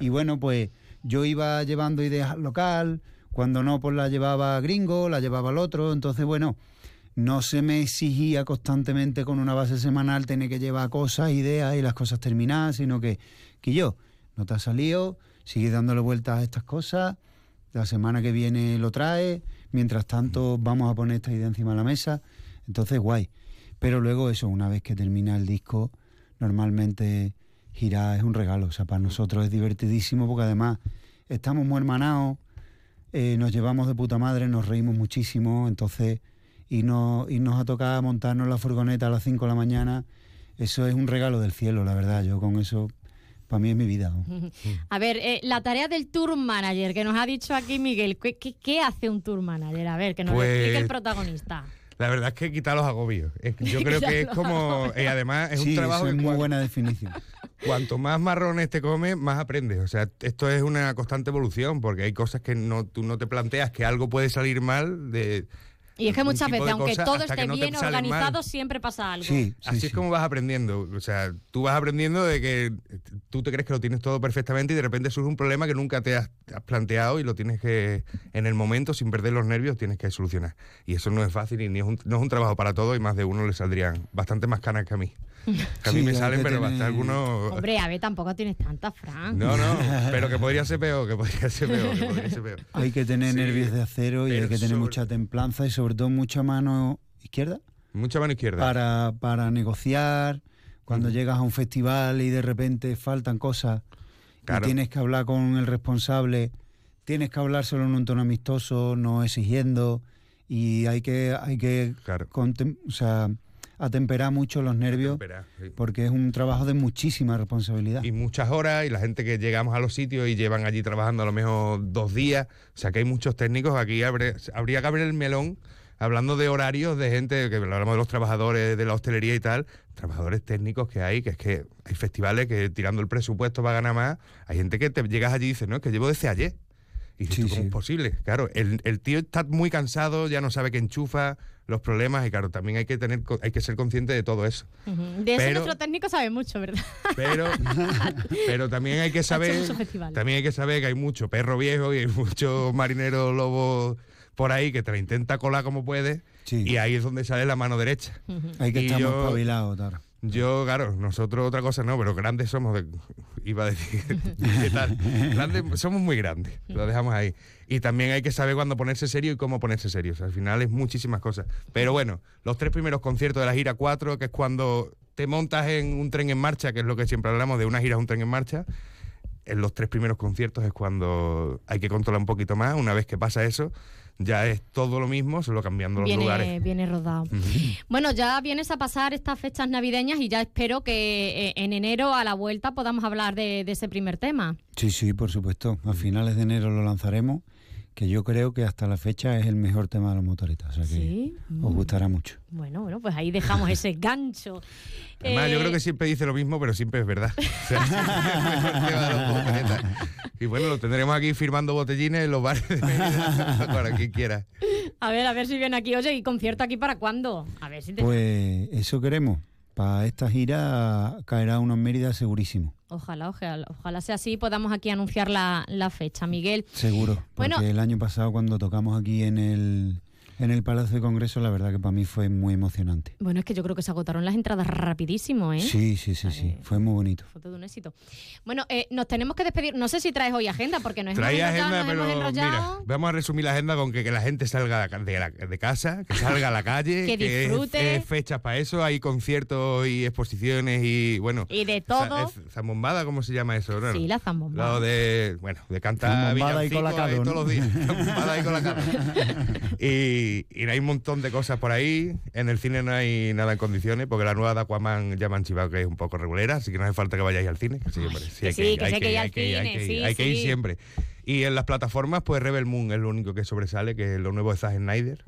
Y bueno, pues yo iba llevando ideas al local, cuando no, pues la llevaba gringo, la llevaba al otro, entonces bueno, no se me exigía constantemente con una base semanal tener que llevar cosas, ideas y las cosas terminadas, sino que, que yo, no te ha salido, sigue dándole vueltas a estas cosas, la semana que viene lo trae, mientras tanto vamos a poner esta idea encima de la mesa, entonces guay. Pero luego eso, una vez que termina el disco, normalmente girar es un regalo, o sea, para nosotros es divertidísimo porque además estamos muy hermanados, eh, nos llevamos de puta madre, nos reímos muchísimo, entonces y, no, y nos ha tocado montarnos la furgoneta a las 5 de la mañana, eso es un regalo del cielo, la verdad, yo con eso, para mí es mi vida. ¿no? (laughs) A ver, eh, la tarea del tour manager que nos ha dicho aquí Miguel, ¿qué, qué, qué hace un tour manager? A ver, que nos lo Pues- explique el protagonista. La verdad es que quitar los agobios. Yo creo que es como. Y además es Sí, un trabajo eso es que muy buena definición. (laughs) Cuanto más marrones te comes, más aprendes. O sea, esto es una constante evolución, porque hay cosas que no, tú no te planteas que algo puede salir mal de. Y es que muchas veces, aunque todo esté no bien mal. organizado, siempre pasa algo. Así es como vas aprendiendo. O sea, tú vas aprendiendo de que tú te crees que lo tienes todo perfectamente y de repente surge un problema que nunca te has, has planteado y lo tienes que, en el momento, sin perder los nervios, tienes que solucionar. Y eso no es fácil y ni es un, no es un trabajo para todos y más de uno le saldrían bastante más canas que a mí. Que a mí Sí, me salen, pero hasta algunos... Hombre, a ver, tampoco tienes tanta, Fran. No, no, (laughs) pero que podría ser peor, que podría ser peor, que podría ser peor. Hay que tener Sí, nervios de acero y hay que tener sobre- mucha templanza y sobre todo mucha mano izquierda. Mucha mano izquierda. Para, para negociar, cuando llegas a un festival y de repente faltan cosas Claro. y tienes que hablar con el responsable, tienes que hablar solo en un tono amistoso, no exigiendo y hay que, hay que contem- o sea, atemperar mucho los nervios sí. porque es un trabajo de muchísima responsabilidad. y muchas horas y la gente que llegamos a los sitios y llevan allí trabajando a lo mejor dos días. O sea que hay muchos técnicos. Aquí abre- habría que abrir el melón hablando de horarios de gente, que hablamos de los trabajadores de la hostelería y tal, trabajadores técnicos que hay, que es que hay festivales que tirando el presupuesto va a ganar más. Hay gente que te llegas allí y dices, no, es que llevo desde ayer. Y dices, ¿tú, ¿cómo es posible? Claro, el, el tío está muy cansado, ya no sabe qué enchufa, los problemas, y claro, también hay que tener co- hay que ser consciente de todo eso. De eso Pero- nuestro técnico sabe mucho, ¿verdad? Pero, (laughs) pero también hay que saber también hay que saber que hay mucho perro viejo y hay muchos marineros lobos por ahí que te la intenta colar como puede y ahí es donde sale la mano derecha. Hay que Y estar espabilados, Tara. Yo, claro, nosotros otra cosa no, pero grandes somos, de- iba a decir, (laughs) ¿qué tal? Grandes, somos muy grandes, lo dejamos ahí. Y también hay que saber cuándo ponerse serio y cómo ponerse serio. O sea, al final es muchísimas cosas. Pero bueno, los tres primeros conciertos de la gira 4, que es cuando te montas en un tren en marcha, que es lo que siempre hablamos de una gira a un tren en marcha, en los tres primeros conciertos es cuando hay que controlar un poquito más. Una vez que pasa eso, ya es todo lo mismo, solo cambiando los Viene, lugares. viene rodado. Bueno, ya vienes a pasar estas fechas navideñas y ya espero que eh, en enero a la vuelta podamos hablar de, de ese primer tema. Sí, sí, por supuesto. A finales de enero lo lanzaremos, que yo creo que hasta la fecha es el mejor tema de los motoristas. O sea que Sí. os Mm. gustará mucho. Bueno, bueno, pues ahí dejamos ese (laughs) gancho. Además, yo Eh, creo que siempre dice lo mismo, pero siempre es verdad. (laughs) O sea, siempre es el tema de los motoretas. y bueno, lo tendremos aquí firmando botellines en los bares de Mérida, para quien quiera. A ver, a ver si viene aquí. Oye, ¿y concierto aquí para cuándo? A ver si te... Pues eso queremos. Para esta gira caerá uno en Mérida segurísimo. Ojalá, ojalá, ojalá sea así y podamos aquí anunciar la, la fecha, Miguel. Seguro. Bueno. Porque el año pasado cuando tocamos aquí en el, en el Palacio de Congreso, la verdad que para mí fue muy emocionante. Bueno, es que yo creo que se agotaron las entradas rapidísimo, ¿eh? Sí, sí, sí, sí. Fue muy bonito. Fue todo un éxito. Bueno, eh, nos tenemos que despedir. No sé si traes hoy agenda, porque nos Trae hemos enrollado, agenda, nos hemos pero enrollado. mira, vamos a resumir la agenda con que, que la gente salga de, la- de casa, que salga a la calle, (laughs) Que es- disfrute. es fechas para eso, hay conciertos y exposiciones y bueno. Y de todo. Zambombada, ¿cómo se llama eso? No. Sí, la zambombada. Lo de, bueno, de cantar Zambombada y villancicos colacado, ahí ¿no? todos los días. Zambombada y colacado. (laughs) y, y hay un montón de cosas por ahí. En el cine no hay nada en condiciones, porque la nueva de Aquaman ya me han chivado que es un poco regulera, así que no hace falta que vayáis al cine. sí, hombre, sí, que hay que hay sí, que ir hay que ir, siempre. Y en las plataformas, pues Rebel Moon es lo único que sobresale, que es lo nuevo de Zack Snyder,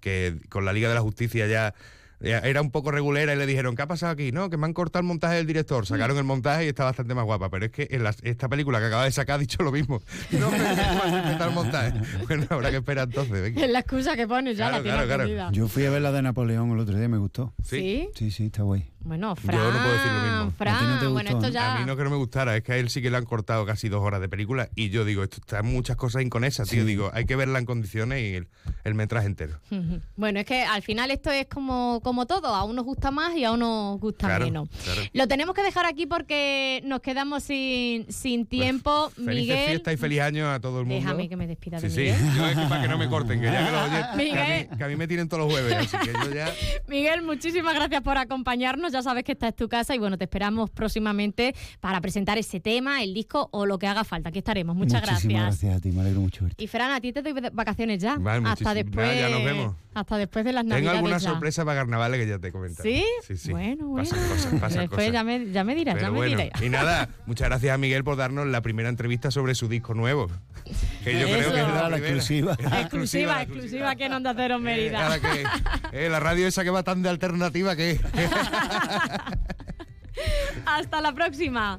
que con la Liga de la Justicia ya era un poco regulera y le dijeron, ¿qué ha pasado aquí? No, que me han cortado el montaje del director. Sacaron el montaje y está bastante más guapa. Pero es que en las- esta película que acaba de sacar ha dicho lo mismo. (laughs) No me el montaje. (laughs) Bueno, habrá que esperar entonces. venga. Es la excusa que pones ya, Claro, la tiene claro, claro. entendida. Yo fui a ver la de Napoleón el otro día, me gustó. ¿Sí? Sí, sí, está guay. Bueno, Fran, Yo no puedo decir lo mismo. Fran, A ti no te bueno, esto ya... A mí no que no me gustara, es que a él sí que le han cortado casi dos horas de película y yo digo, esto está muchas cosas inconexas, tío. Sí. Digo, hay que verla en condiciones y el, el metraje entero. (laughs) Bueno, es que al final esto es como, como todo, a unos gusta más y a unos gusta Claro, menos. claro. Lo tenemos que dejar aquí porque nos quedamos sin, sin tiempo. Felices Miguel, y feliz año a todo el mundo. déjame que me despida Sí, de sí, Miguel. yo es que para que no me corten, que ya que lo oyen, que a, Miguel. mí, que a mí me tienen todos los jueves, así que yo ya... Miguel, muchísimas gracias por acompañarnos. Ya sabes que esta es tu casa y bueno, te esperamos próximamente para presentar ese tema, el disco o lo que haga falta. Aquí estaremos. Muchas Muchísimas gracias. gracias a ti, me alegro mucho verte. Y Fran, a ti te doy vacaciones ya. Vale, hasta después. nada, ya nos vemos. Hasta después de las Tengo navidades. alguna ya. sorpresa para carnavales que ya te comentaré. ¿Sí? Sí, sí. Bueno, bueno. Pasan cosas, pasan Después cosas. ya me, ya me dirás, ya me bueno, dirás. y nada, (laughs) muchas gracias a Miguel por darnos la primera entrevista sobre su disco nuevo. Que yo creo que es Era la, exclusiva. Es la Exclusiva, exclusiva que en Onda Cero Eh, Mérida. que, eh, la radio esa que va tan de alternativa que... (laughs) Hasta la próxima.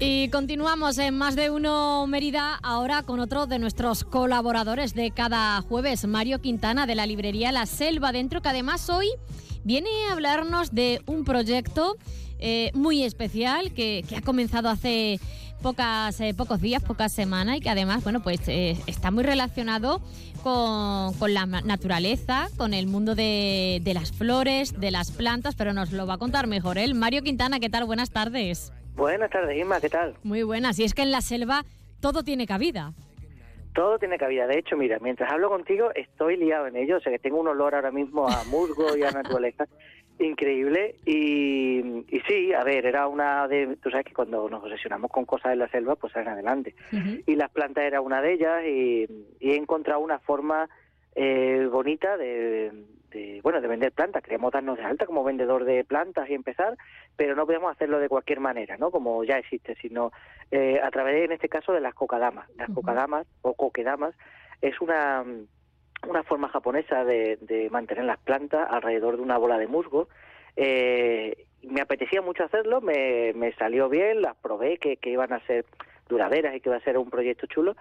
Y continuamos en Más de Uno Mérida, ahora con otro de nuestros colaboradores de cada jueves, Mario Quintana de la librería La Selva Dentro, que además hoy viene a hablarnos de un proyecto eh, muy especial que, que ha comenzado hace pocas, eh, pocos días, pocas semanas y que además, bueno, pues eh, está muy relacionado con, con la naturaleza, con el mundo de, de las flores, de las plantas, pero nos lo va a contar mejor él. Mario Quintana, ¿qué tal? Buenas tardes. Buenas tardes, Isma, ¿qué tal? Muy buenas. Y es que en la selva todo tiene cabida. Todo tiene cabida. De hecho, mira, mientras hablo contigo estoy liado en ello. O sea, que tengo un olor ahora mismo a musgo y a naturaleza (laughs) increíble. Y, y sí, a ver, era una de... Tú sabes que cuando nos obsesionamos con cosas en la selva, pues salen adelante. Y las plantas era una de ellas y, y he encontrado una forma eh, bonita de, de, bueno, de vender plantas. Queríamos darnos de alta como vendedor de plantas y empezar, pero no podíamos hacerlo de cualquier manera, ¿no? Como ya existe, sino eh, a través, en este caso, de las cocadamas. Las cocadamas o coquedamas es una una forma japonesa de, de mantener las plantas alrededor de una bola de musgo. Eh, me apetecía mucho hacerlo, me, me salió bien, las probé, que, que iban a ser duraderas y que iba a ser un proyecto chulo.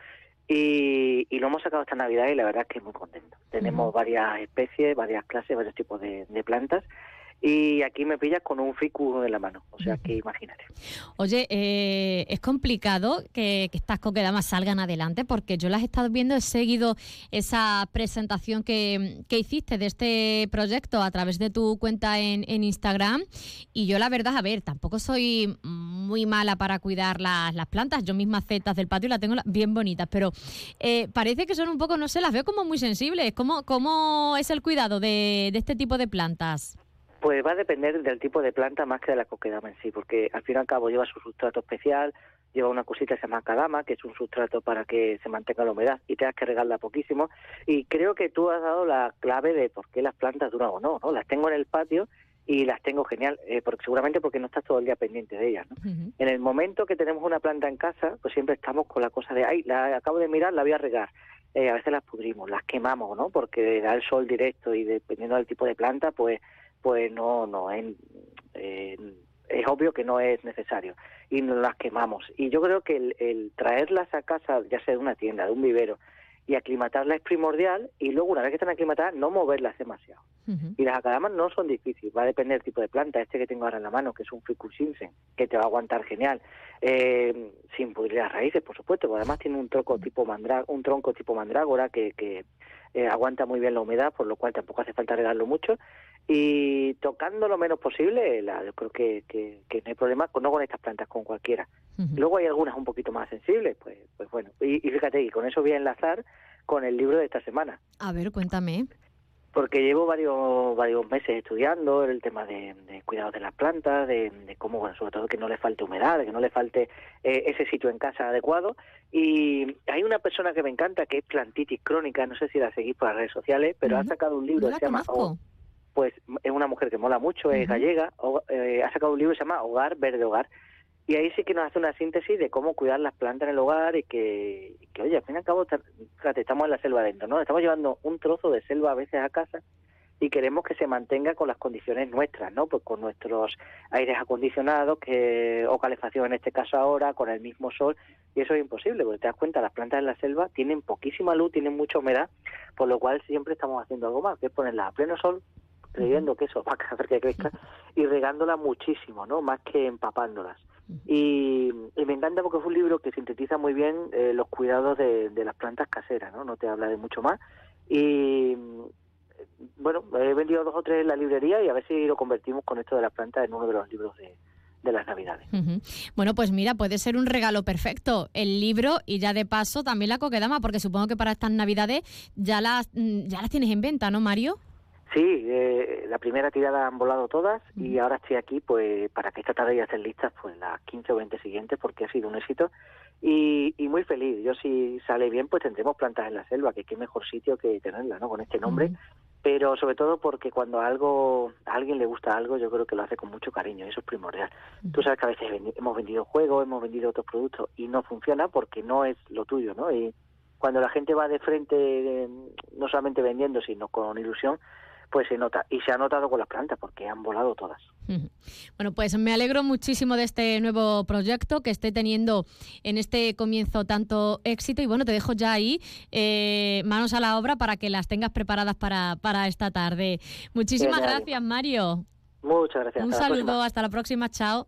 Y, y lo hemos sacado esta Navidad y la verdad es que muy contento. Tenemos varias especies, varias clases, varios tipos de, de plantas. Y aquí me pillas con un ficus en la mano. O sea que imagínate. Oye, eh, es complicado que, que estas coquedamas salgan adelante porque yo las he estado viendo, he seguido esa presentación que, que hiciste de este proyecto a través de tu cuenta en, en Instagram y yo la verdad, a ver, tampoco soy muy mala para cuidar las, las plantas, yo misma cetas del patio las tengo bien bonitas, pero eh, parece que son un poco, no sé, las veo como muy sensibles. ¿Cómo, cómo es el cuidado de, de este tipo de plantas? Pues va a depender del tipo de planta más que de la coquedama en sí, porque al fin y al cabo lleva su sustrato especial, lleva una cosita que se llama cadama, que es un sustrato para que se mantenga la humedad y tengas que regarla poquísimo. Y creo que tú has dado la clave de por qué las plantas duran o no, ¿no? Las tengo en el patio y las tengo genial, eh, porque seguramente porque no estás todo el día pendiente de ellas, ¿no? En el momento que tenemos una planta en casa, pues siempre estamos con la cosa de, ay, la acabo de mirar, la voy a regar. Eh, a veces las pudrimos, las quemamos, ¿no? Porque da el sol directo y dependiendo del tipo de planta, pues pues no, no, es, eh, es obvio que no es necesario y nos las quemamos. Y yo creo que el, el traerlas a casa, ya sea de una tienda, de un vivero, y aclimatarlas es primordial y luego una vez que están aclimatadas no moverlas demasiado. Y las acadamas no son difíciles, va a depender del tipo de planta. Este que tengo ahora en la mano, que es un ficuscimsen, que te va a aguantar genial, eh, sin pudrir las raíces, por supuesto, porque además tiene un tronco tipo mandrá, un tronco tipo mandrágora que, que eh, aguanta muy bien la humedad, por lo cual tampoco hace falta regarlo mucho. Y tocando lo menos posible, la, yo creo que, que, que no hay problema, con- no con estas plantas, con cualquiera. Luego hay algunas un poquito más sensibles, pues, pues bueno. Y, y fíjate, y con eso voy a enlazar con el libro de esta semana A ver, cuéntame. Porque llevo varios varios meses estudiando el tema de, de cuidados de las plantas, de, de cómo, bueno, sobre todo que no le falte humedad, de que no le falte eh, ese sitio en casa adecuado. Y hay una persona que me encanta que es plantitis crónica, no sé si la seguís por las redes sociales, pero ha sacado un libro No que se llama conozco. pues es una mujer que mola mucho, es gallega, o- eh, ha sacado un libro que se llama Hogar Verde Hogar. Y ahí sí que nos hace una síntesis de cómo cuidar las plantas en el hogar y que, y que, oye, al fin y al cabo, estamos en la selva adentro, ¿no? Estamos llevando un trozo de selva a veces a casa y queremos que se mantenga con las condiciones nuestras, ¿no? Pues con nuestros aires acondicionados que, o calefacción en este caso ahora, con el mismo sol, y eso es imposible, porque te das cuenta, las plantas en la selva tienen poquísima luz, tienen mucha humedad, por lo cual siempre estamos haciendo algo más, que es ponerlas a pleno sol, creyendo que eso va a (laughs) hacer que crezca, y regándolas muchísimo, ¿no? Más que empapándolas. Y, y me encanta porque fue un libro que sintetiza muy bien eh, los cuidados de, las plantas caseras, ¿no? No te habla de mucho más. Y mm, bueno, he vendido dos o tres en la librería y a ver si lo convertimos con esto de las plantas en uno de los libros de, de las Navidades. Bueno, pues mira, puede ser un regalo perfecto el libro y ya de paso también la coquedama, porque supongo que para estas navidades ya las, mm, ya las tienes en venta, ¿no, Mario? Sí, eh, la primera tirada han volado todas y ahora estoy aquí pues para que esta tarde ya estén listas pues las 15 o 20 siguientes porque ha sido un éxito y, y muy feliz. Yo si sale bien pues tendremos plantas en la selva, que qué mejor sitio que tenerla, ¿no? Con este nombre. Pero sobre todo porque cuando algo a alguien le gusta algo, yo creo que lo hace con mucho cariño, eso es primordial. Tú sabes que a veces hemos vendido juegos, hemos vendido otros productos y no funciona porque no es lo tuyo, ¿no? Y cuando la gente va de frente, no solamente vendiendo, sino con ilusión, pues se nota. Y se ha notado con las plantas porque han volado todas. Bueno, pues me alegro muchísimo de este nuevo proyecto que esté teniendo en este comienzo tanto éxito. Y bueno, te dejo ya ahí eh, manos a la obra para que las tengas preparadas para, para esta tarde. Muchísimas gracias, Mario. Muchas gracias. Un Hasta saludo, hasta la próxima, chao.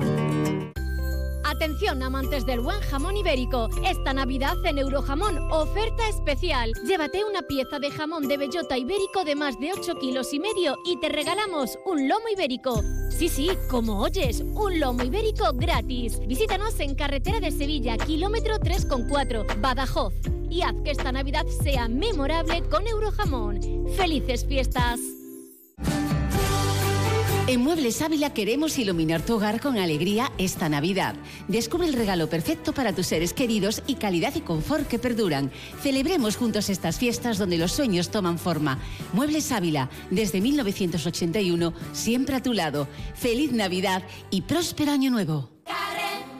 Atención amantes del buen jamón ibérico. Esta Navidad en Eurojamón, oferta especial. Llévate una pieza de jamón de bellota ibérico de más de 8 kilos y medio y te regalamos un lomo ibérico. Sí, sí, como oyes, un lomo ibérico gratis. Visítanos en Carretera de Sevilla, kilómetro 3,4, Badajoz. Y haz que esta Navidad sea memorable con Eurojamón. ¡Felices fiestas! En Muebles Ávila queremos iluminar tu hogar con alegría esta Navidad. Descubre el regalo perfecto para tus seres queridos y calidad y confort que perduran. Celebremos juntos estas fiestas donde los sueños toman forma. Muebles Ávila, desde 1981, siempre a tu lado. Feliz Navidad y próspero año nuevo.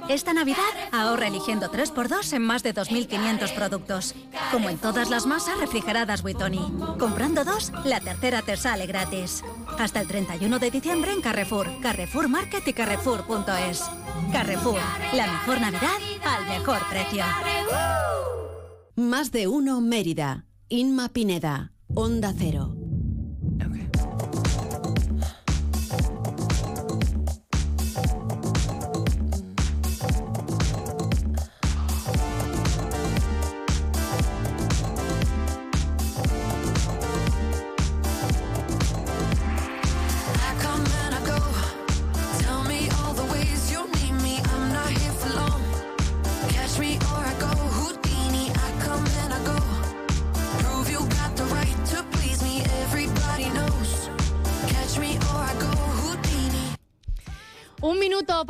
Esta Navidad ahorra eligiendo 3x2 en más de 2.500 productos. Como en todas las masas refrigeradas Buitoni. Comprando dos, la tercera te sale gratis. Hasta el 31 de diciembre en Carrefour, Carrefour Market y Carrefour.es. Carrefour, la mejor Navidad al mejor precio. Más de uno Mérida. Inma Pineda. Onda Cero.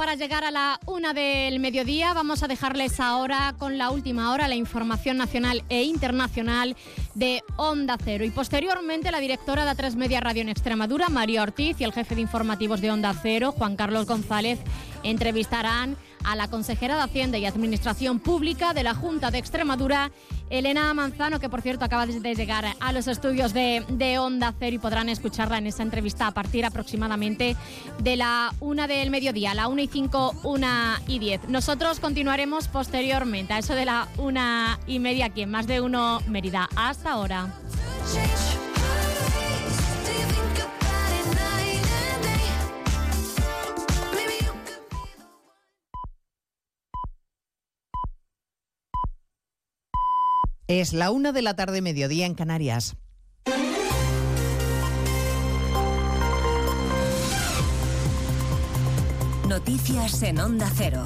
Para llegar a la una del mediodía. Vamos a dejarles ahora con la última hora la información nacional e internacional de Onda Cero. Y posteriormente la directora de A3 Media Radio en Extremadura, María Ortiz, y el jefe de informativos de Onda Cero, Juan Carlos González, entrevistarán a la consejera de Hacienda y Administración Pública de la Junta de Extremadura, Elena Manzano, que por cierto acaba de llegar a los estudios de, de Onda Cero y podrán escucharla en esa entrevista a partir aproximadamente de la una del mediodía, la una y cinco, una y diez. Nosotros continuaremos posteriormente a eso de la una y media aquí en Más de Uno Mérida. Hasta ahora. Es la una de la tarde, mediodía en Canarias. Noticias en Onda Cero.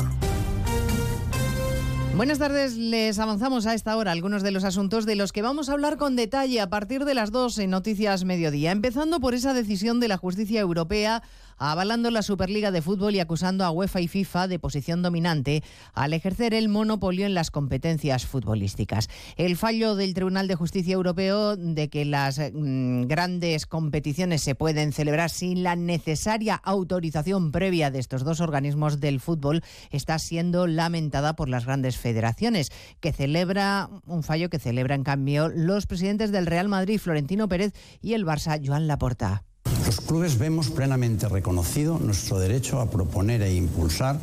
Buenas tardes, les avanzamos a esta hora algunos de los asuntos de los que vamos a hablar con detalle a partir de las dos en Noticias Mediodía, empezando por esa decisión de la justicia europea avalando la Superliga de Fútbol y acusando a UEFA y FIFA de posición dominante al ejercer el monopolio en las competencias futbolísticas. El fallo del Tribunal de Justicia Europeo de que las mm, grandes competiciones se pueden celebrar sin la necesaria autorización previa de estos dos organismos del fútbol está siendo lamentada por las grandes federaciones, que celebra un fallo que celebra en cambio los presidentes del Real Madrid, Florentino Pérez, y el Barça, Joan Laporta. Los clubes vemos plenamente reconocido nuestro derecho a proponer e impulsar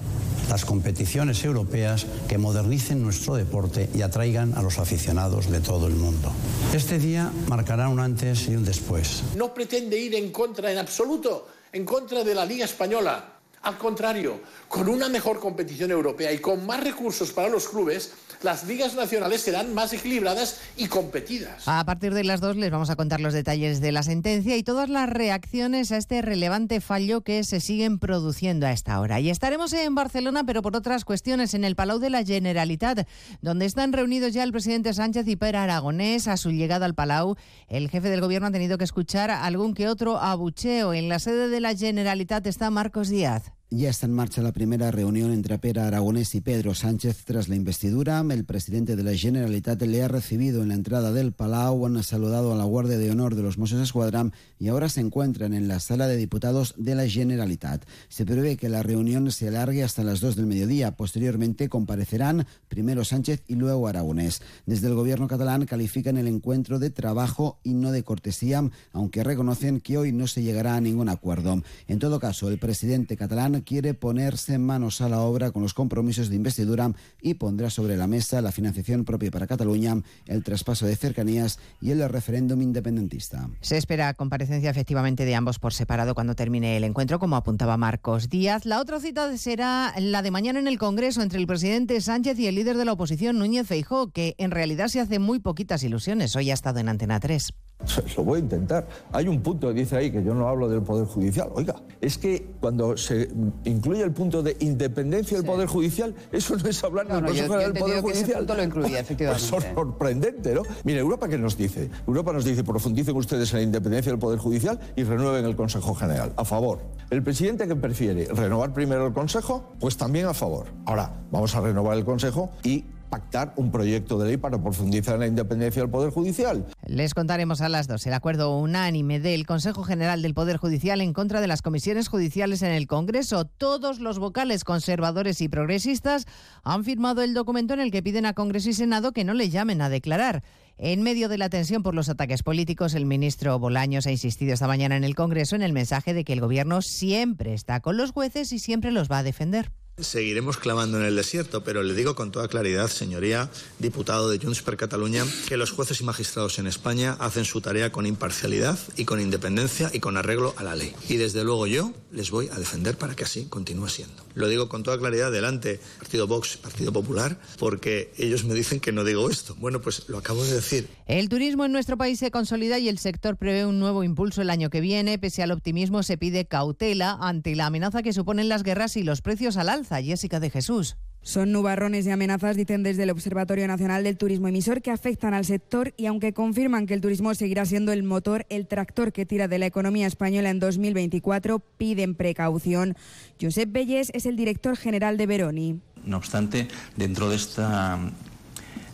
las competiciones europeas que modernicen nuestro deporte y atraigan a los aficionados de todo el mundo. Este día marcará un antes y un después. No pretende ir en contra en absoluto, en contra de la Liga Española. Al contrario, con una mejor competición europea y con más recursos para los clubes, las ligas nacionales serán más equilibradas y competidas. A partir de las dos les vamos a contar los detalles de la sentencia y todas las reacciones a este relevante fallo que se siguen produciendo a esta hora. Y estaremos en Barcelona, pero por otras cuestiones, en el Palau de la Generalitat, donde están reunidos ya el presidente Sánchez y Pere Aragonés. A su llegada al Palau, el jefe del gobierno ha tenido que escuchar algún que otro abucheo. En la sede de la Generalitat está Marcos Díaz. Ya está en marcha la primera reunión entre Pera Aragonés y Pedro Sánchez tras la investidura. El presidente de la Generalitat le ha recibido en la entrada del Palau, han saludado a la Guardia de Honor de los Mossos Escuadra y ahora se encuentran en la sala de diputados de la Generalitat. Se prevé que la reunión se alargue hasta las 2 del mediodía. Posteriormente comparecerán primero Sánchez y luego Aragonés. Desde el gobierno catalán califican el encuentro de trabajo y no de cortesía, aunque reconocen que hoy no se llegará a ningún acuerdo. En todo caso, el presidente catalán quiere ponerse manos a la obra con los compromisos de investidura y pondrá sobre la mesa la financiación propia para Cataluña, el traspaso de cercanías y el referéndum independentista. Se espera comparecencia efectivamente de ambos por separado cuando termine el encuentro, como apuntaba Marcos Díaz. La otra cita será la de mañana en el Congreso entre el presidente Sánchez y el líder de la oposición, Núñez Feijó, que en realidad se hace muy poquitas ilusiones. Hoy ha estado en Antena 3. (laughs) Lo voy a intentar. Hay un punto que dice ahí que yo no hablo del Poder Judicial. Oiga, es que cuando se incluye el punto de independencia del Poder Judicial, eso no es hablar No, del no, Consejo General del Poder ese Judicial. punto lo incluía, (laughs) efectivamente. Eso es sorprendente, ¿no? Mire, Europa, ¿qué nos dice? Europa nos dice, profundicen ustedes en la independencia del Poder Judicial y renueven el Consejo General. A favor. El presidente que prefiere renovar primero el Consejo, pues también a favor. Ahora, vamos a renovar el Consejo y pactar un proyecto de ley para profundizar en la independencia del Poder Judicial. Les contaremos a las dos el acuerdo unánime del Consejo General del Poder Judicial en contra de las comisiones judiciales en el Congreso. Todos los vocales conservadores y progresistas han firmado el documento en el que piden a Congreso y Senado que no le llamen a declarar. En medio de la tensión por los ataques políticos, el ministro Bolaños ha insistido esta mañana en el Congreso en el mensaje de que el Gobierno siempre está con los jueces y siempre los va a defender. Seguiremos clamando en el desierto, pero le digo con toda claridad, señoría, diputado de Junts per Catalunya, que los jueces y magistrados en España hacen su tarea con imparcialidad y con independencia y con arreglo a la ley. Y desde luego yo les voy a defender para que así continúe siendo. Lo digo con toda claridad delante Partido Vox, Partido Popular, porque ellos me dicen que no digo esto. Bueno, pues lo acabo de decir. El turismo en nuestro país se consolida y el sector prevé un nuevo impulso el año que viene. Pese al optimismo, se pide cautela ante la amenaza que suponen las guerras y los precios al alza. Jessica de Jesús. Son nubarrones y amenazas, dicen desde el Observatorio Nacional del Turismo Emisor, que afectan al sector y aunque confirman que el turismo seguirá siendo el motor, el tractor que tira de la economía española en 2024, piden precaución. Josep Belles es el director general de Veroni. No obstante, dentro de esta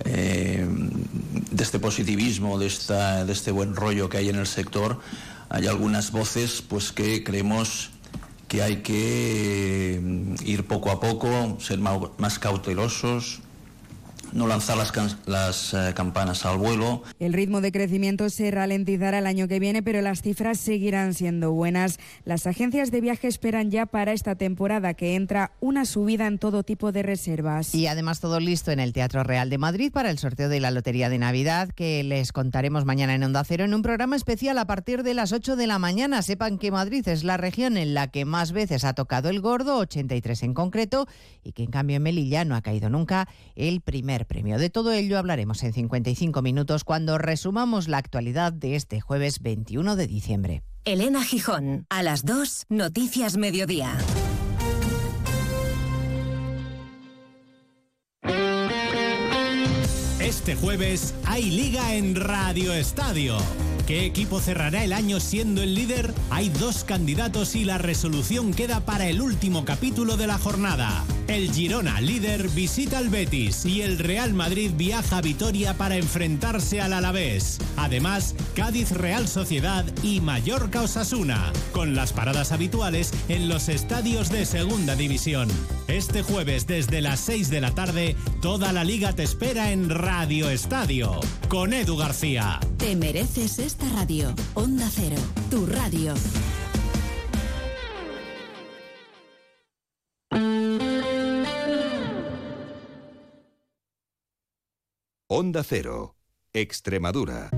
eh, de este positivismo, de, esta, de este buen rollo que hay en el sector, hay algunas voces pues que creemos que hay que mm, ir poco a poco, ser más cautelosos, no lanzar las, eh, campanas al vuelo. El ritmo de crecimiento se ralentizará el año que viene, pero las cifras seguirán siendo buenas. Las agencias de viaje esperan ya para esta temporada que entra una subida en todo tipo de reservas. Y además todo listo en el Teatro Real de Madrid para el sorteo de la Lotería de Navidad que les contaremos mañana en Onda Cero en un programa especial a partir de las 8 de la mañana. Sepan que Madrid es la región en la que más veces ha tocado el gordo, 83 en concreto, y que en cambio en Melilla no ha caído nunca el primer premio. De todo ello hablaremos en 55 minutos cuando resumamos la actualidad de este jueves 21 de diciembre. Elena Gijón, a las 2, Noticias Mediodía. Este jueves hay liga en Radio Estadio. ¿Qué equipo cerrará el año siendo el líder? Hay dos candidatos y la resolución queda para el último capítulo de la jornada. El Girona, líder, visita al Betis y el Real Madrid viaja a Vitoria para enfrentarse al Alavés. Además, Cádiz Real Sociedad y Mallorca Osasuna, con las paradas habituales en los estadios de Segunda División. Este jueves desde las 6 de la tarde, toda la liga te espera en Radio Estadio, con Edu García. Te mereces esta radio. Onda Cero, tu radio. Onda Cero, Extremadura.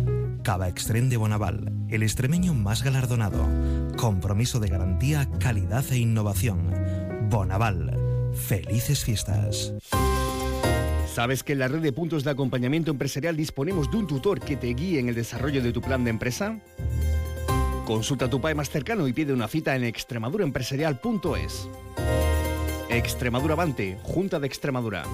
Cava Extrem de Bonaval, el extremeño más galardonado. Compromiso de garantía, calidad e innovación. Bonaval. Felices fiestas. ¿Sabes que en la red de puntos de acompañamiento empresarial disponemos de un tutor que te guíe en el desarrollo de tu plan de empresa? Consulta a tu PAE más cercano y pide una cita en extremaduraempresarial.es. Extremadura Avante, Junta de Extremadura.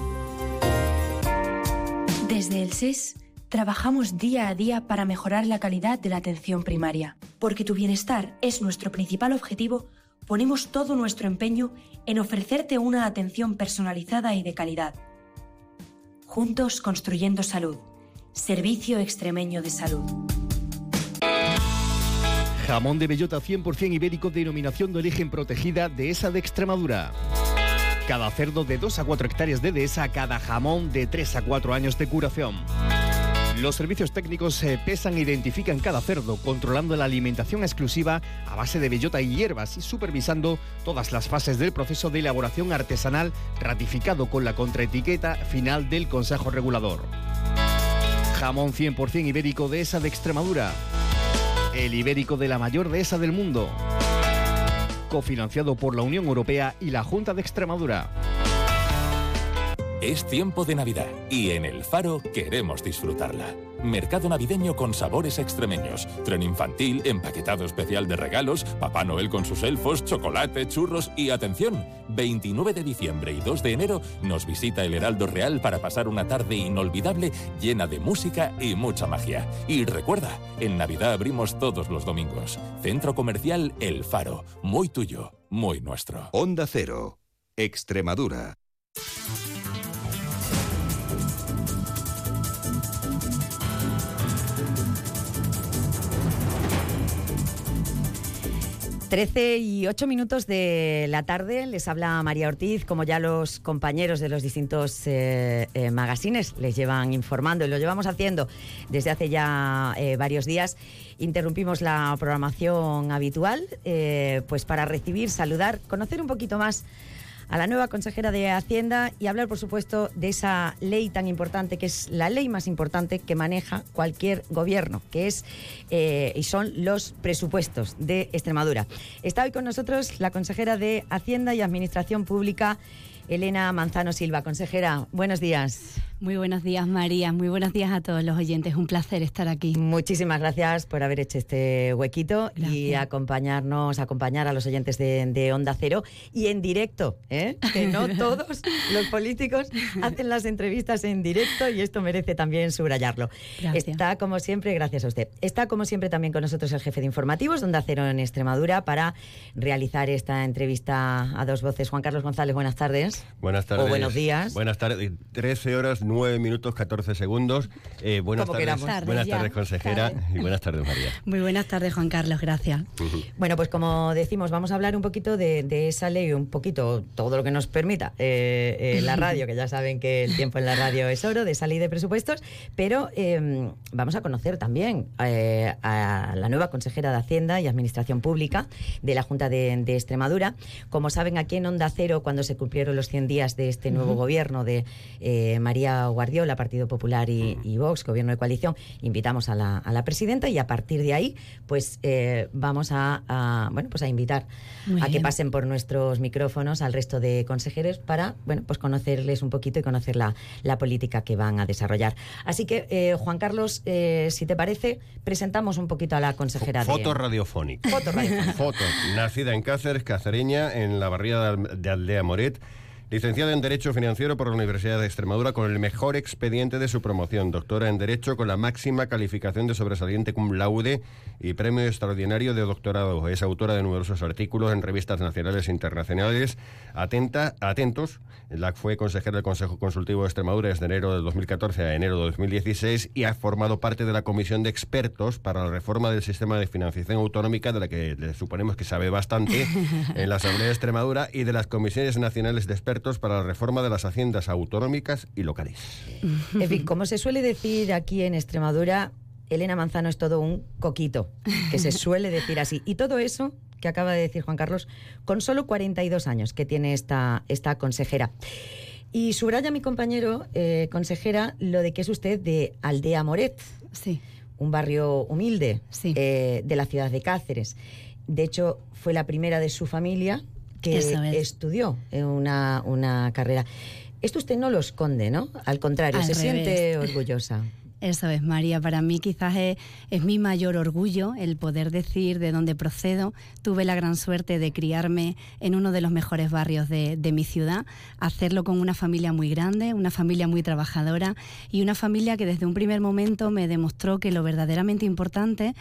Desde el SES trabajamos día a día para mejorar la calidad de la atención primaria. Porque tu bienestar es nuestro principal objetivo, ponemos todo nuestro empeño en ofrecerte una atención personalizada y de calidad. Juntos construyendo salud. Servicio Extremeño de Salud. Jamón de bellota 100% ibérico denominación de origen protegida de esa de Extremadura. Cada cerdo de 2 a 4 hectáreas de dehesa, cada jamón de 3 a 4 años de curación. Los servicios técnicos se pesan e identifican cada cerdo, controlando la alimentación exclusiva a base de bellota y hierbas y supervisando todas las fases del proceso de elaboración artesanal ratificado con la contraetiqueta final del Consejo Regulador. Jamón 100% ibérico de esa de Extremadura. El ibérico de la mayor dehesa del mundo. Cofinanciado por la Unión Europea y la Junta de Extremadura. Es tiempo de Navidad y en El Faro queremos disfrutarla. Mercado navideño con sabores extremeños, tren infantil, empaquetado especial de regalos, Papá Noel con sus elfos, chocolate, churros y atención, 29 de diciembre y 2 de enero nos visita el Heraldo Real para pasar una tarde inolvidable llena de música y mucha magia. Y recuerda, en Navidad abrimos todos los domingos. Centro Comercial El Faro, muy tuyo, muy nuestro. Onda Cero, Extremadura. Trece y ocho minutos de la tarde les habla María Ortiz, como ya los compañeros de los distintos eh, eh, magazines les llevan informando y lo llevamos haciendo desde hace ya eh, varios días. Interrumpimos la programación habitual eh, pues para recibir, saludar, conocer un poquito más a la nueva consejera de Hacienda y hablar, por supuesto, de esa ley tan importante, que es la ley más importante que maneja cualquier gobierno, que es eh, y son los presupuestos de Extremadura. Está hoy con nosotros la consejera de Hacienda y Administración Pública, Elena Manzano Silva. Consejera, buenos días. Muy buenos días, María. Muy buenos días a todos los oyentes. Un placer estar aquí. Muchísimas gracias por haber hecho este huequito y acompañarnos, acompañar a los oyentes de, de Onda Cero y en directo, ¿eh? (laughs) que no todos los políticos hacen las entrevistas en directo y esto merece también subrayarlo. Gracias. Está como siempre, gracias a usted, está como siempre también con nosotros el jefe de informativos de Onda Cero en Extremadura para realizar esta entrevista a dos voces. Juan Carlos González, buenas tardes. Buenas tardes. O buenos días. Buenas tardes. 13 horas 9 minutos 14 segundos. Eh, buenas tardes, buenas ya. tardes, consejera, y buenas tardes, María. Muy buenas tardes, Juan Carlos, gracias. Bueno, pues como decimos, vamos a hablar un poquito de, de esa ley, un poquito todo lo que nos permita eh, eh, la radio, que ya saben que el tiempo en la radio es oro, de esa ley de presupuestos, pero eh, vamos a conocer también eh, a la nueva consejera de Hacienda y Administración Pública de la Junta de, de Extremadura. Como saben, aquí en Onda Cero, cuando se cumplieron los 100 días de este nuevo gobierno de eh, Guardiola, Partido Popular y, y Vox, gobierno de coalición, invitamos a la, a la presidenta y a partir de ahí, pues eh, vamos a, a, bueno, pues a invitar Muy a que pasen por nuestros micrófonos al resto de consejeros para, bueno, pues conocerles un poquito y conocer la, la política que van a desarrollar. Así que, eh, Juan Carlos, eh, si te parece, presentamos un poquito a la consejera de... Foto radiofónica. Foto radiofónica. (laughs) Foto. Nacida en Cáceres, cacereña, en la barriada de Al- de Aldea Moret. Licenciada en Derecho Financiero por la Universidad de Extremadura con el mejor expediente de su promoción. Doctora en Derecho con la máxima calificación de sobresaliente cum laude y premio extraordinario de doctorado. Es autora de numerosos artículos en revistas nacionales e internacionales. Atenta, atentos. La fue consejera del Consejo Consultivo de Extremadura desde enero de 2014 a enero de 2016 y ha formado parte de la comisión de expertos para la reforma del sistema de financiación autonómica, de la que suponemos que sabe bastante (laughs) en la Asamblea de Extremadura, y de las comisiones nacionales de expertos para la reforma de las haciendas autonómicas y locales. En fin, como se suele decir aquí en Extremadura, Elena Manzano es todo un coquito, que se suele decir así. Y todo eso que acaba de decir Juan Carlos, con solo 42 años que tiene esta, esta consejera. Y subraya mi compañero, eh, consejera, lo de que es usted de Aldea Moret. Sí. Un barrio humilde eh, de la ciudad de Cáceres. De hecho, fue la primera de su familia que es. estudió una, una carrera. Esto usted no lo esconde, ¿no? Al contrario, Al se revés. siente (laughs) orgullosa. Eso es, María. Para mí quizás es, es mi mayor orgullo el poder decir de dónde procedo. Tuve la gran suerte de criarme en uno de los mejores barrios de, de mi ciudad, hacerlo con una familia muy grande, una familia muy trabajadora y una familia que desde un primer momento me demostró que lo verdaderamente importante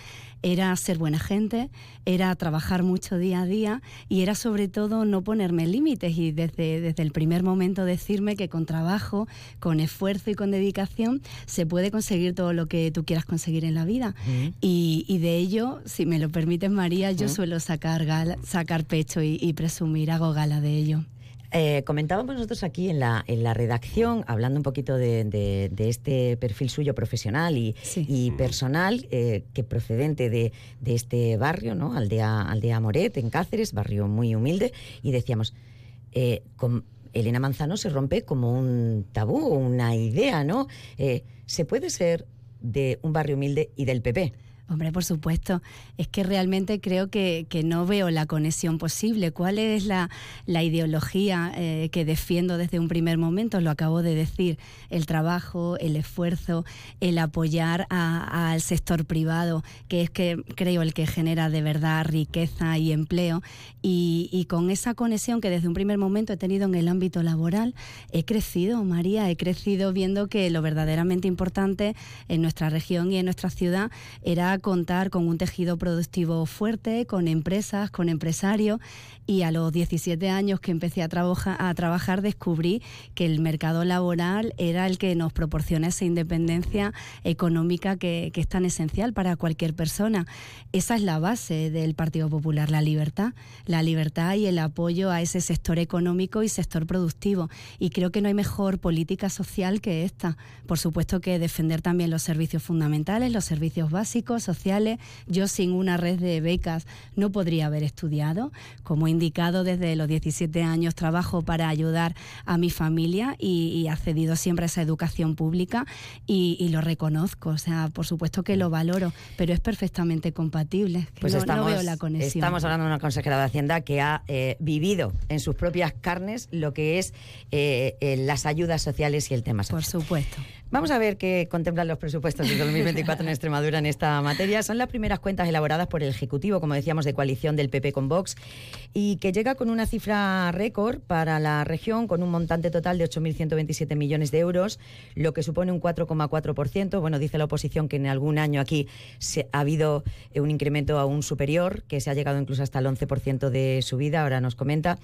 era ser buena gente, era trabajar mucho día a día y era sobre todo no ponerme límites y desde, desde el primer momento decirme que con trabajo, con esfuerzo y con dedicación se puede conseguir todo lo que tú quieras conseguir en la vida. Y, y de ello, si me lo permites María, yo suelo sacar, gala- sacar pecho y, y presumir, hago gala de ello. Eh, comentábamos nosotros aquí en la, en la redacción, hablando un poquito de, de- de este perfil suyo profesional y, y personal, eh, que procedente de, de este barrio, ¿no? Aldea, Aldea Moret, en Cáceres, barrio muy humilde, y decíamos, eh, con Elena Manzano se rompe como un tabú, una idea, ¿no? Eh, se puede ser de un barrio humilde y del PP. Hombre, por supuesto. Es que realmente creo que, que no veo la conexión posible. ¿Cuál es la, la ideología eh, que defiendo desde un primer momento? Lo acabo de decir. El trabajo, el esfuerzo, el apoyar al sector privado, que es que creo el que genera de verdad riqueza y empleo. Y con esa conexión que desde un primer momento he tenido en el ámbito laboral, he crecido, María, he crecido viendo que lo verdaderamente importante en nuestra región y en nuestra ciudad era contar con un tejido productivo fuerte, con empresas, con empresarios. Y a los 17 años que empecé a, trabaja- a trabajar descubrí que el mercado laboral era el que nos proporciona esa independencia económica que es tan esencial para cualquier persona. Esa es la base del Partido Popular, la libertad. La libertad y el apoyo a ese sector económico y sector productivo. Y creo que no hay mejor política social que esta. Por supuesto que defender también los servicios fundamentales, los servicios básicos, sociales. Yo sin una red de becas no podría haber estudiado. Como he indicado, desde los 17 años trabajo para ayudar a mi familia y, y he accedido siempre a esa educación pública y, y lo reconozco. O sea, por supuesto que lo valoro, pero es perfectamente compatible. Pues no, no estamos, veo la conexión. estamos hablando de una consejera de Hacienda que ha eh, vivido en sus propias carnes lo que es eh, eh, las ayudas sociales y el tema social. Por supuesto. Vamos a ver qué contemplan los presupuestos de 2024 en Extremadura en esta materia. Son las primeras cuentas elaboradas por el Ejecutivo, como decíamos, de coalición del PP con Vox, y que llega con una cifra récord para la región, con un montante total de 8.127 millones de euros, lo que supone un 4,4%. Bueno, dice la oposición que en algún año aquí se, ha habido eh, un incremento aún superior, que se ha llegado incluso hasta el 11% de subida, ahora nos comenta.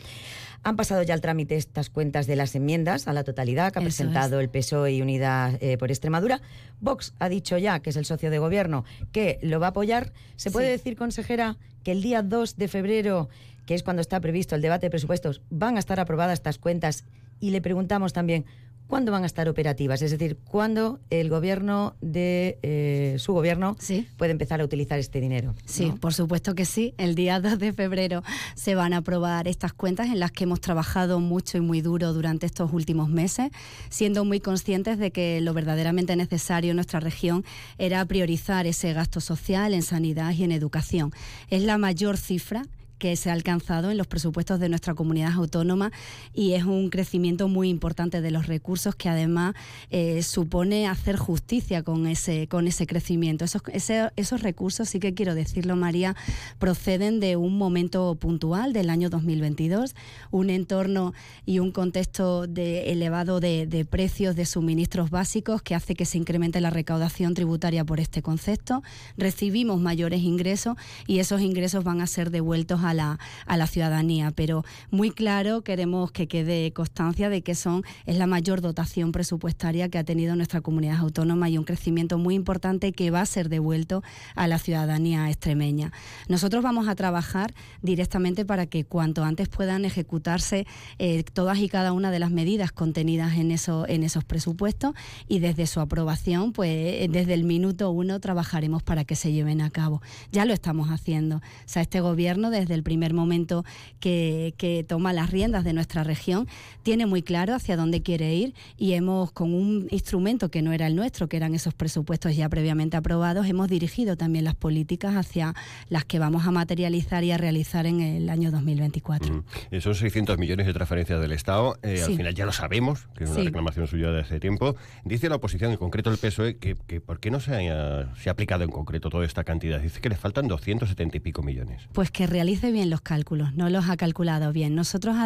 Han pasado ya el trámite estas cuentas de las enmiendas a la totalidad que ha presentado el PSOE y Unidad eh, por Extremadura. Vox ha dicho ya, que es el socio de gobierno, que lo va a apoyar. ¿Se puede decir, consejera, que el día 2 de febrero, que es cuando está previsto el debate de presupuestos, van a estar aprobadas estas cuentas? Y le preguntamos también, ¿cuándo van a estar operativas? Es decir, ¿cuándo el gobierno de eh, su gobierno puede empezar a utilizar este dinero? Sí, por supuesto que sí. El día 2 de febrero se van a aprobar estas cuentas en las que hemos trabajado mucho y muy duro durante estos últimos meses, siendo muy conscientes de que lo verdaderamente necesario en nuestra región era priorizar ese gasto social en sanidad y en educación. Es la mayor cifra que se ha alcanzado en los presupuestos de nuestra comunidad autónoma y es un crecimiento muy importante de los recursos que además eh, supone hacer justicia con ese, con ese crecimiento. Esos, esos recursos, sí que quiero decirlo María, proceden de un momento puntual del año 2022, un entorno y un contexto de elevado de, de precios de suministros básicos que hace que se incremente la recaudación tributaria por este concepto. Recibimos mayores ingresos y esos ingresos van a ser devueltos a a la ciudadanía, pero muy claro queremos que quede constancia de que son es la mayor dotación presupuestaria que ha tenido nuestra comunidad autónoma y un crecimiento muy importante que va a ser devuelto a la ciudadanía extremeña. Nosotros vamos a trabajar directamente para que cuanto antes puedan ejecutarse eh, todas y cada una de las medidas contenidas en, eso, en esos presupuestos y desde su aprobación, pues eh, desde el minuto uno trabajaremos para que se lleven a cabo. Ya lo estamos haciendo. O sea, este gobierno desde el primer momento que, toma las riendas de nuestra región, tiene muy claro hacia dónde quiere ir y hemos, con un instrumento que no era el nuestro, que eran esos presupuestos ya previamente aprobados, hemos dirigido también las políticas hacia las que vamos a materializar y a realizar en el año 2024. Esos 600 millones de transferencias del Estado, eh, al final ya lo sabemos, que es una reclamación suya de hace tiempo. Dice la oposición, en concreto el PSOE, que, que ¿por qué no se ha, se ha aplicado en concreto toda esta cantidad? Dice que le faltan 270 y pico millones. Pues que realice bien los cálculos, no los ha calculado bien. Nosotros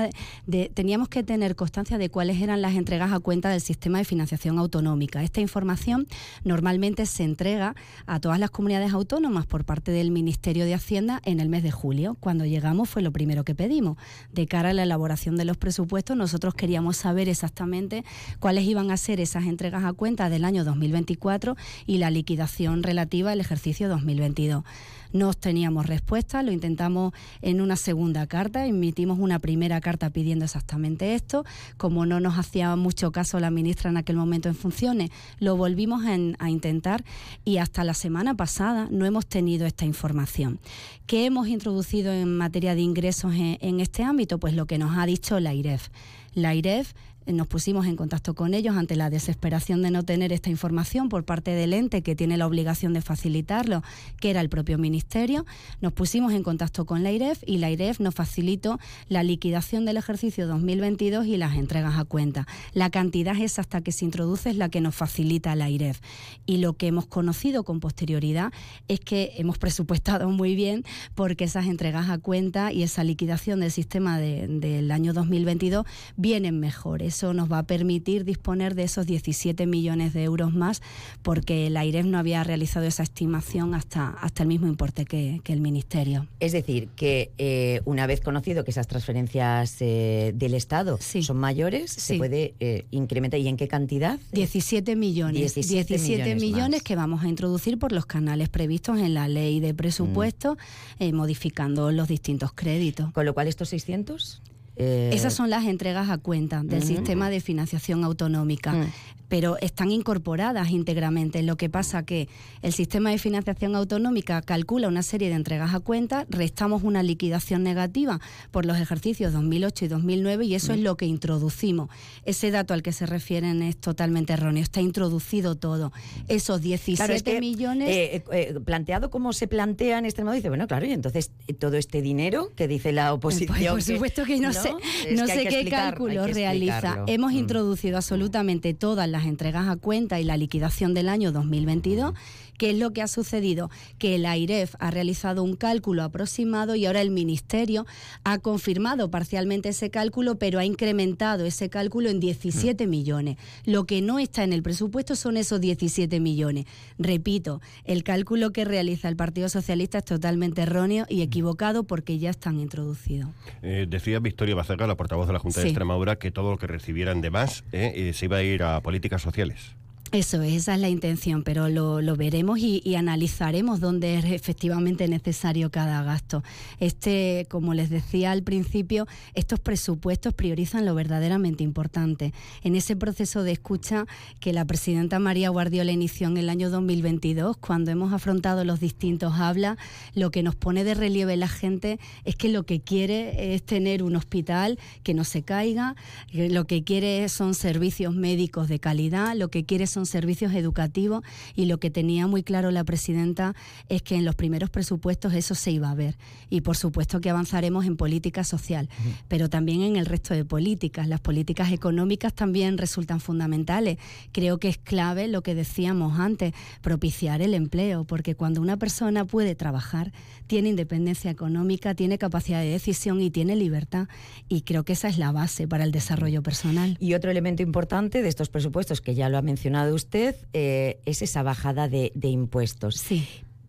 teníamos que tener constancia de cuáles eran las entregas a cuenta del sistema de financiación autonómica. Esta información normalmente se entrega a todas las comunidades autónomas por parte del Ministerio de Hacienda en el mes de julio. Cuando llegamos fue lo primero que pedimos. De cara a la elaboración de los presupuestos, nosotros queríamos saber exactamente cuáles iban a ser esas entregas a cuenta del año 2024 y la liquidación relativa al ejercicio 2022. No teníamos respuesta, lo intentamos en una segunda carta, emitimos una primera carta pidiendo exactamente esto. Como no nos hacía mucho caso la ministra en aquel momento en funciones, lo volvimos a, intentar y hasta la semana pasada no hemos tenido esta información. ¿Qué hemos introducido en materia de ingresos en, en este ámbito? Pues lo que nos ha dicho la IREF. La IREF nos pusimos en contacto con ellos ante la desesperación de no tener esta información por parte del ente que tiene la obligación de facilitarlo, que era el propio ministerio. Nos pusimos en contacto con la IREF y la IREF nos facilitó la liquidación del ejercicio 2022 y las entregas a cuenta. La cantidad exacta que se introduce es la que nos facilita la IREF. Y lo que hemos conocido con posterioridad es que hemos presupuestado muy bien porque esas entregas a cuenta y esa liquidación del sistema del año 2022 vienen mejores eso nos va a permitir disponer de esos 17 millones de euros más, porque la IREF no había realizado esa estimación hasta, hasta el mismo importe que, el Ministerio. Es decir, que eh, una vez conocido que esas transferencias eh, del Estado son mayores, se puede eh, incrementar. ¿Y en qué cantidad? 17 millones. 17, millones, que vamos a introducir por los canales previstos en la ley de presupuesto, mm. modificando los distintos créditos. ¿Con lo cual estos 600? Esas son las entregas a cuenta del sistema de financiación autonómica. Mm pero están incorporadas íntegramente. Lo que pasa que el sistema de financiación autonómica calcula una serie de entregas a cuenta, restamos una liquidación negativa por los ejercicios 2008 y 2009 y eso es lo que introducimos. Ese dato al que se refieren es totalmente erróneo. Está introducido todo. Esos 17 millones... Eh, eh, planteado como se plantea en este modo, dice, bueno, claro, y entonces eh, todo este dinero que dice la pues, oposición... por supuesto que no, sé, (laughs) no sé qué cálculo realiza. Hemos mm. introducido absolutamente todas las las entregas a cuenta y la liquidación del año 2022. ¿Qué es lo que ha sucedido? Que el AIREF ha realizado un cálculo aproximado y ahora el Ministerio ha confirmado parcialmente ese cálculo, pero ha incrementado ese cálculo en 17 millones. Lo que no está en el presupuesto son esos 17 millones. Repito, el cálculo que realiza el Partido Socialista es totalmente erróneo y equivocado porque ya están introducidos. Eh, decía Victoria Bacerga, la portavoz de la Junta de. Extremadura, que todo lo que recibieran de más eh, eh, se iba a ir a políticas sociales. Eso es, esa es la intención, pero lo, lo veremos y, y analizaremos dónde es efectivamente necesario cada gasto. Este, como les decía al principio, estos presupuestos priorizan lo verdaderamente importante. En ese proceso de escucha que la presidenta María Guardiola inició en el año 2022, cuando hemos afrontado los distintos habla, lo que nos pone de relieve la gente es que lo que quiere es tener un hospital que no se caiga, lo que quiere son servicios médicos de calidad, lo que quiere son servicios educativos y lo que tenía muy claro la presidenta es que en los primeros presupuestos eso se iba a ver y por supuesto que avanzaremos en política social, pero también en el resto de políticas. Las políticas económicas también resultan fundamentales. Creo que es clave lo que decíamos antes, propiciar el empleo, porque cuando una persona puede trabajar, tiene independencia económica, tiene capacidad de decisión y tiene libertad y creo que esa es la base para el desarrollo personal. Y otro elemento importante de estos presupuestos, que ya lo ha mencionado usted, eh, es esa bajada de, de impuestos. Sí.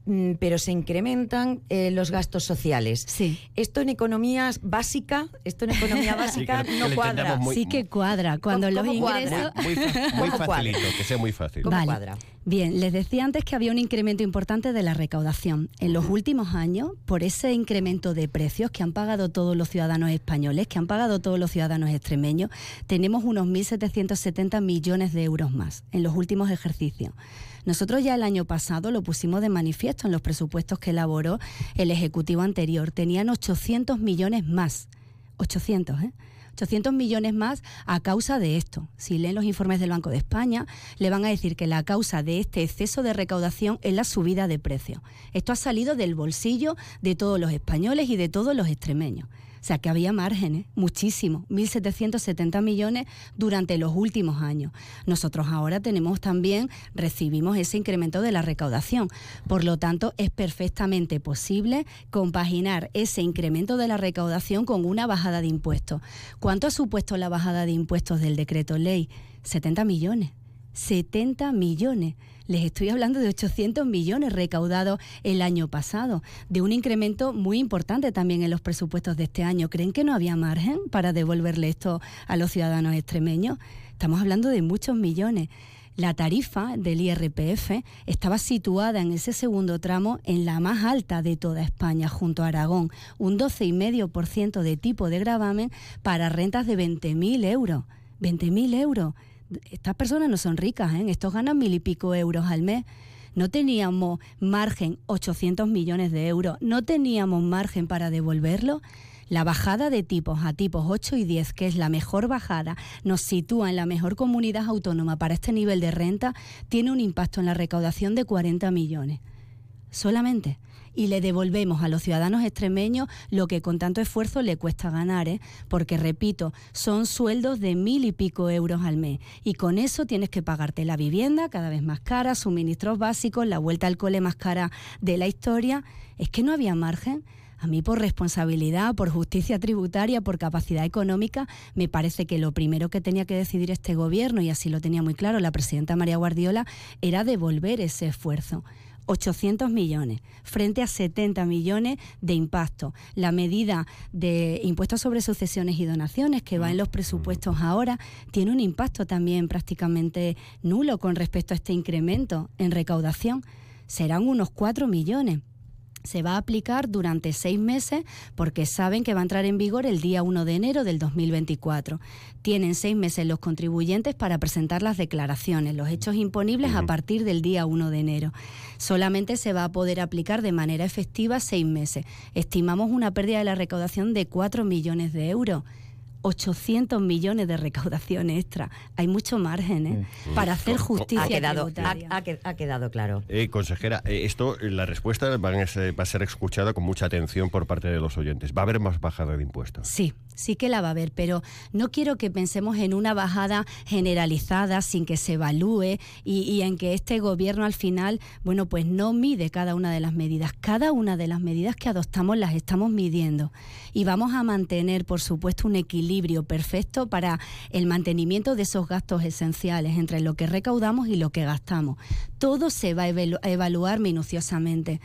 Mm, Pero se incrementan eh, los gastos sociales. Sí. Esto en economía básica, esto en economía (laughs) básica que no cuadra. muy- sí que cuadra. Cuando ¿Cómo- los cómo cuadra? ingresos... Muy, muy ¿Cómo facilito, que sea muy fácil. ¿Cómo Vale. cuadra? Bien, les decía antes que había un incremento importante de la recaudación. En los últimos años, por ese incremento de precios que han pagado todos los ciudadanos españoles, que han pagado todos los ciudadanos extremeños, tenemos unos 1.770 millones de euros más en los últimos ejercicios. Nosotros ya el año pasado lo pusimos de manifiesto en los presupuestos que elaboró el Ejecutivo anterior. Tenían 800 millones más. 800, ¿eh? 800 millones más a causa de esto. Si leen los informes del Banco de España, le van a decir que la causa de este exceso de recaudación es la subida de precios. Esto ha salido del bolsillo de todos los españoles y de todos los extremeños. O sea que había márgenes, muchísimo, 1.770 millones durante los últimos años. Nosotros ahora tenemos también, recibimos ese incremento de la recaudación. Por lo tanto, es perfectamente posible compaginar ese incremento de la recaudación con una bajada de impuestos. ¿Cuánto ha supuesto la bajada de impuestos del decreto ley? 70 millones. 70 millones. Les estoy hablando de 800 millones recaudados el año pasado, de un incremento muy importante también en los presupuestos de este año. ¿Creen que no había margen para devolverle esto a los ciudadanos extremeños? Estamos hablando de muchos millones. La tarifa del IRPF estaba situada en ese segundo tramo en la más alta de toda España, junto a Aragón, un 12,5% de tipo de gravamen para rentas de 20.000 euros. 20.000 euros. Estas personas no son ricas, ¿eh? estos ganan mil y pico euros al mes. No teníamos margen 800 millones de euros, no teníamos margen para devolverlo. La bajada de tipos a tipos 8 y 10, que es la mejor bajada, nos sitúa en la mejor comunidad autónoma para este nivel de renta, tiene un impacto en la recaudación de 40 millones. Solamente. Y le devolvemos a los ciudadanos extremeños lo que con tanto esfuerzo le cuesta ganar, ¿eh? porque repito, son sueldos de mil y pico euros al mes. Y con eso tienes que pagarte la vivienda cada vez más cara, suministros básicos, la vuelta al cole más cara de la historia. Es que no había margen. A mí por responsabilidad, por justicia tributaria, por capacidad económica, me parece que lo primero que tenía que decidir este gobierno, y así lo tenía muy claro la presidenta María Guardiola, era devolver ese esfuerzo. 800 millones frente a 70 millones de impacto. La medida de impuestos sobre sucesiones y donaciones que va en los presupuestos ahora tiene un impacto también prácticamente nulo con respecto a este incremento en recaudación. Serán unos 4 millones se va a aplicar durante seis meses porque saben que va a entrar en vigor el día 1 de enero del 2024. Tienen seis meses los contribuyentes para presentar las declaraciones, los hechos imponibles a partir del día 1 de enero. Solamente se va a poder aplicar de manera efectiva seis meses. Estimamos una pérdida de la recaudación de 4 millones de euros. 800 millones de recaudación extra. Hay mucho margen ¿eh? para hacer justicia ha quedado, ha, ha que- ha quedado claro. Eh, consejera, eh, esto, eh, la respuesta van a ser- va a ser escuchada con mucha atención por parte de los oyentes. ¿Va a haber más bajada de impuestos? Sí, sí que la va a haber, pero no quiero que pensemos en una bajada generalizada sin que se evalúe y, y, en que este gobierno al final, bueno, pues no mide cada una de las medidas. Cada una de las medidas que adoptamos las estamos midiendo y vamos a mantener, por supuesto, un equilibrio perfecto para el mantenimiento de esos gastos esenciales entre lo que recaudamos y lo que gastamos. Todo se va a evaluar minuciosamente.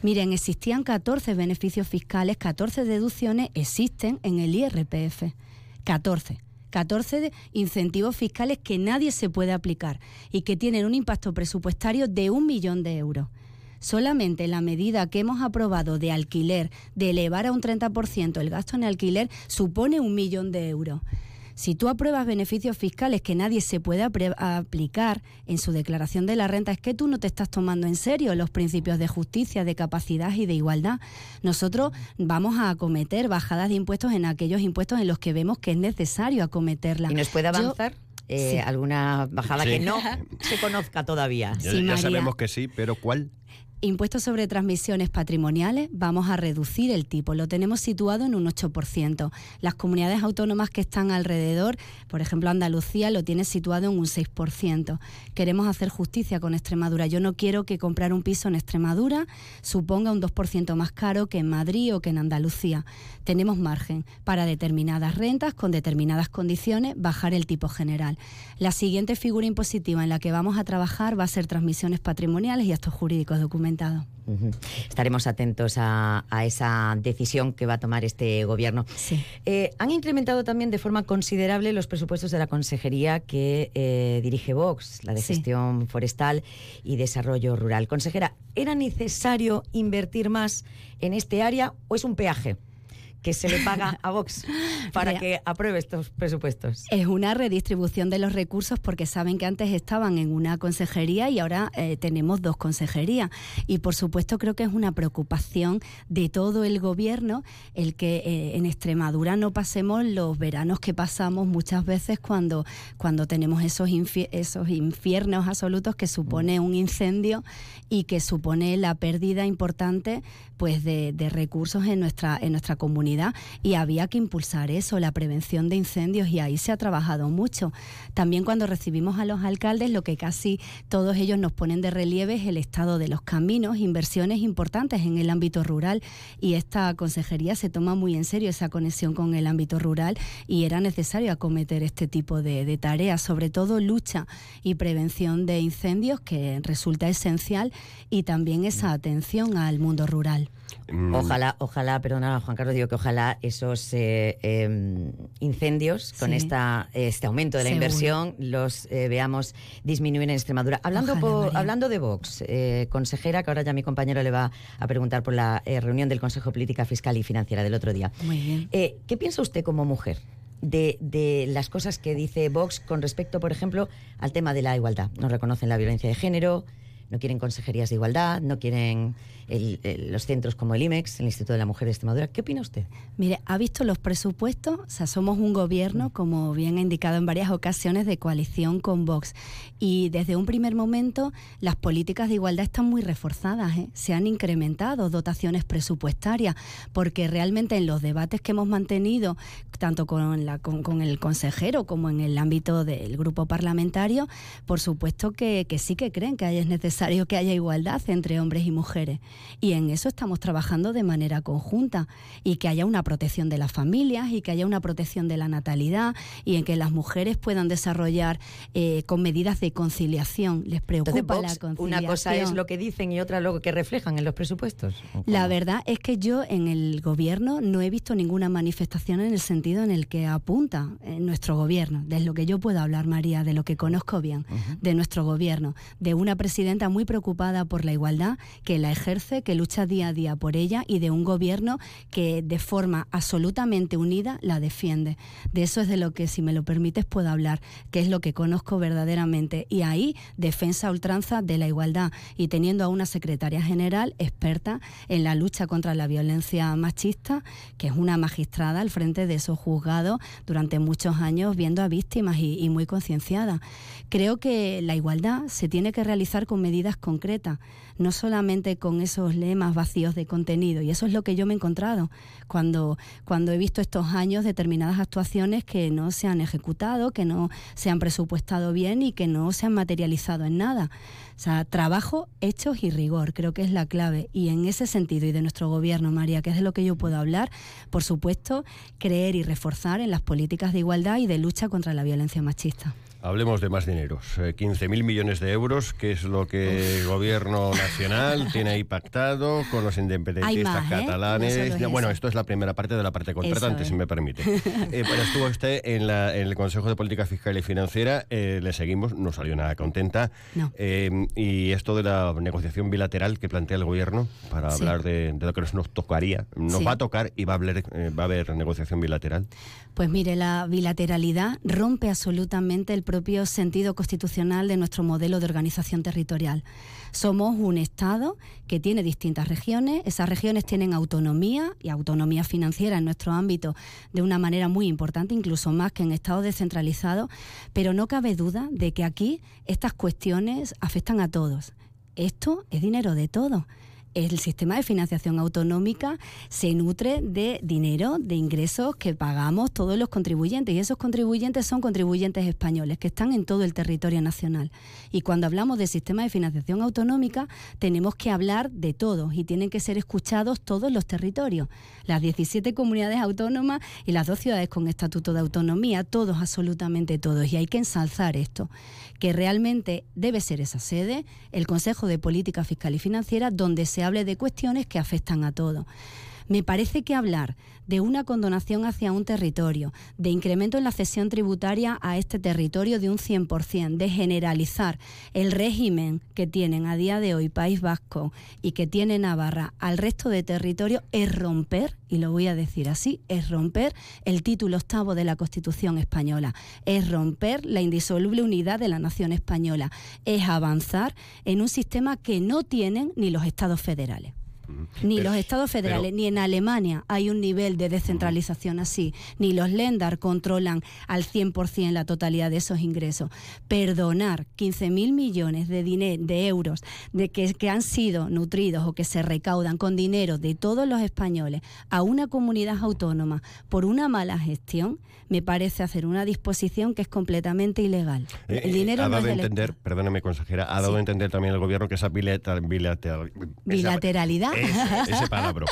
Miren, existían 14 beneficios fiscales, 14 deducciones existen en el IRPF. 14. 14 incentivos fiscales que nadie se puede aplicar y que tienen un impacto presupuestario de un millón de euros. Solamente la medida que hemos aprobado de alquiler, de elevar a un 30% el gasto en alquiler, supone un millón de euros. Si tú apruebas beneficios fiscales que nadie se puede aplicar en su declaración de la renta, es que tú no te estás tomando en serio los principios de justicia, de capacidad y de igualdad. Nosotros vamos a acometer bajadas de impuestos en aquellos impuestos en los que vemos que es necesario acometerla. ¿Y nos puede avanzar? Eh, alguna bajada que no se conozca todavía. Ya, ya sabemos que sí, pero ¿cuál? Impuestos sobre transmisiones patrimoniales, vamos a reducir el tipo, lo tenemos situado en un 8%. Las comunidades autónomas que están alrededor, por ejemplo Andalucía, lo tiene situado en un 6%. Queremos hacer justicia con Extremadura. Yo no quiero que comprar un piso en Extremadura suponga un 2% más caro que en Madrid o que en Andalucía. Tenemos margen para determinadas rentas, con determinadas condiciones, bajar el tipo general. La siguiente figura impositiva en la que vamos a trabajar va a ser transmisiones patrimoniales y actos jurídicos documentados. Estaremos atentos a, esa decisión que va a tomar este gobierno. Eh, han incrementado también de forma considerable los presupuestos de la consejería que eh, dirige Vox, la de gestión forestal y desarrollo rural. Consejera, ¿era necesario invertir más en este área o es un peaje? Que se le paga a Vox (laughs) para que apruebe estos presupuestos? Es una redistribución de los recursos porque saben que antes estaban en una consejería y ahora eh, tenemos dos consejerías. Y por supuesto creo que es una preocupación de todo el gobierno el que eh, en Extremadura no pasemos los veranos que pasamos muchas veces cuando, cuando tenemos esos, esos infiernos absolutos que supone un incendio y que supone la pérdida importante pues de, de recursos en nuestra, en nuestra comunidad y había que impulsar eso, la prevención de incendios y ahí se ha trabajado mucho. También cuando recibimos a los alcaldes lo que casi todos ellos nos ponen de relieve es el estado de los caminos, inversiones importantes en el ámbito rural y esta consejería se toma muy en serio esa conexión con el ámbito rural y era necesario acometer este tipo de, de tareas, sobre todo lucha y prevención de incendios que resulta esencial y también esa atención al mundo rural. Mm. Ojalá, ojalá, perdona Juan Carlos, digo que ojalá esos eh, em, incendios con esta, este aumento de la inversión los eh, veamos disminuir en Extremadura. Hablando, hablando de Vox, eh, consejera, que ahora ya mi compañero le va a preguntar por la reunión del Consejo Política Fiscal y Financiera del otro día. Muy bien. ¿Qué piensa usted como mujer? De, de, las cosas que dice Vox con respecto, por ejemplo, al tema de la igualdad. No reconocen la violencia de género, no quieren consejerías de igualdad, no quieren los centros como el IMEX, el Instituto de la Mujer de Extremadura. ¿Qué opina usted? Mire, ¿ha visto los presupuestos? O sea, somos un gobierno, como bien ha indicado en varias ocasiones, de coalición con Vox. Y desde un primer momento las políticas de igualdad están muy reforzadas. ¿eh? Se han incrementado dotaciones presupuestarias, porque realmente en los debates que hemos mantenido, tanto con, la, con, el consejero como en el ámbito del grupo parlamentario, por supuesto que, que sí que creen que es necesario que haya igualdad entre hombres y mujeres. Y en eso estamos trabajando de manera conjunta. Y que haya una protección de las familias y que haya una protección de la natalidad y en que las mujeres puedan desarrollar eh, con medidas de conciliación. Les preocupa la conciliación. Una cosa es lo que dicen y otra lo que reflejan en los presupuestos. La verdad es que yo en el gobierno no he visto ninguna manifestación en el sentido en el que apunta en nuestro gobierno. De lo que yo puedo hablar, María, de lo que conozco bien, de nuestro gobierno, de una presidenta muy preocupada por la igualdad, que la ejerce, que lucha día a día por ella y de un gobierno que de forma absolutamente unida la defiende. De eso es de lo que, si me lo permites, puedo hablar, que es lo que conozco verdaderamente. Y ahí, defensa ultranza de la igualdad y teniendo a una secretaria general experta en la lucha contra la violencia machista, que es una magistrada al frente de esos juzgados durante muchos años viendo a víctimas y, y muy concienciada. Creo que la igualdad se tiene que realizar con medidas medidas concretas, no solamente con esos lemas vacíos de contenido. Y eso es lo que yo me he encontrado cuando, cuando he visto estos años determinadas actuaciones que no se han ejecutado, que no se han presupuestado bien y que no se han materializado en nada. O sea, trabajo, hechos y rigor, creo que es la clave. Y en ese sentido, y de nuestro gobierno, María, que es de lo que yo puedo hablar, por supuesto, creer y reforzar en las políticas de igualdad y de lucha contra la violencia machista. Hablemos de más dineros. 15.000 millones de euros, que es lo que el gobierno nacional (laughs) tiene ahí pactado con los independentistas más, ¿eh? catalanes. No es bueno, esto es la primera parte de la parte contratante, si me permite. (laughs) Eh, pero estuvo usted en, la- en el Consejo de Política Fiscal y Financiera, eh, le seguimos, no salió nada contenta. No. Eh, y esto de la negociación bilateral que plantea el gobierno para Sí. hablar de, de lo que nos, tocaría, nos Sí. va a tocar y va a, haber, eh, va a haber negociación bilateral. Pues mire, la bilateralidad rompe absolutamente el propio sentido constitucional de nuestro modelo de organización territorial. Somos un Estado que tiene distintas regiones, esas regiones tienen autonomía y autonomía financiera en nuestro ámbito de una manera muy importante, incluso más que en Estados descentralizados, pero no cabe duda de que aquí estas cuestiones afectan a todos. Esto es dinero de todos. El sistema de financiación autonómica se nutre de dinero, de ingresos que pagamos todos los contribuyentes y esos contribuyentes son contribuyentes españoles que están en todo el territorio nacional. Y cuando hablamos del sistema de financiación autonómica tenemos que hablar de todos y tienen que ser escuchados todos los territorios, las 17 comunidades autónomas y las dos ciudades con estatuto de autonomía, todos, absolutamente todos. Y hay que ensalzar esto, que realmente debe ser esa sede, el Consejo de Política Fiscal y Financiera, donde se hable de cuestiones que afectan a todos. Me parece que hablar de una condonación hacia un territorio, de incremento en la cesión tributaria a este territorio de un 100%, de generalizar el régimen que tienen a día de hoy País Vasco y que tiene Navarra al resto de territorio es romper, y lo voy a decir así, es romper el título octavo de la Constitución española, es romper la indisoluble unidad de la nación española, es avanzar en un sistema que no tienen ni los estados federales. Ni Pero- los estados federales, pero- ni en Alemania hay un nivel de descentralización así, ni los Länder controlan al 100% la totalidad de esos ingresos. Perdonar 15.000 millones de, de euros de que, que han sido nutridos o que se recaudan con dinero de todos los españoles a una comunidad autónoma por una mala gestión, me parece hacer una disposición que es completamente ilegal. Eh, El dinero ha no dado es a entender, perdóneme consejera, ha dado a entender también el gobierno que esa bilateral, Bilateralidad. Ese, ese palabra,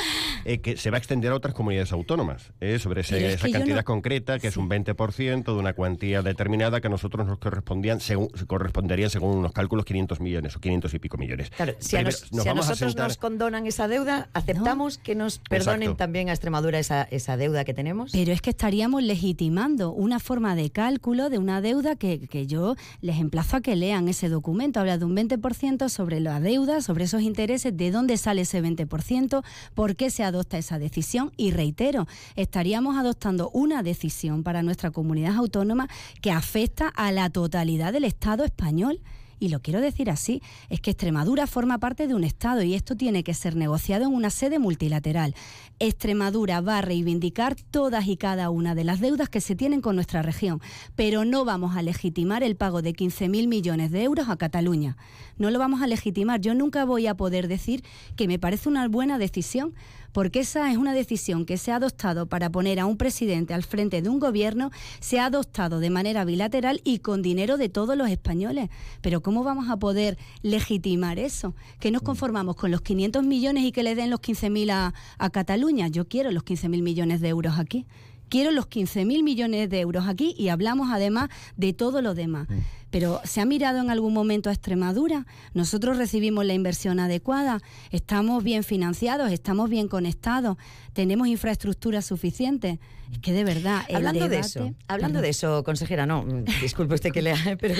eh, que se va a extender a otras comunidades autónomas, eh, sobre ese- es esa cantidad no- concreta, que es un 20% de una cuantía determinada que a nosotros nos correspondían según, corresponderían según unos cálculos 500 millones o 500 y pico millones. Claro, si a, nos- nos si a vamos a nosotros sentar- nos condonan esa deuda, aceptamos que nos perdonen Exacto. también a Extremadura esa, esa deuda que tenemos. Pero es que estaríamos legitimando una forma de cálculo de una deuda que, que yo les emplazo a que lean ese documento. Habla de un 20% sobre la deuda, sobre esos intereses, de dónde sale ese 20%, por qué se adopta esa decisión. Y reitero, estaríamos adoptando una decisión para nuestra comunidad autónoma que afecta a la totalidad del Estado español. Y lo quiero decir así, es que Extremadura forma parte de un Estado y esto tiene que ser negociado en una sede multilateral. Extremadura va a reivindicar todas y cada una de las deudas que se tienen con nuestra región, pero no vamos a legitimar el pago de 15.000 millones de euros a Cataluña. No lo vamos a legitimar. Yo nunca voy a poder decir que me parece una buena decisión, porque esa es una decisión que se ha adoptado para poner a un presidente al frente de un gobierno, se ha adoptado de manera bilateral y con dinero de todos los españoles. Pero ¿cómo vamos a poder legitimar eso? Que nos conformamos con los 500 millones y que le den los 15.000 a, a Cataluña. Yo quiero los 15.000 millones de euros aquí. Quiero los 15.000 millones de euros aquí y hablamos además de todo lo demás. Pero ¿se ha mirado en algún momento a Extremadura? Nosotros recibimos la inversión adecuada, estamos bien financiados, estamos bien conectados, tenemos infraestructura suficiente. Es que de verdad, el Hablando de eso, hablando Perdón. de eso, consejera, no, mm, disculpe usted que lea, (laughs) pero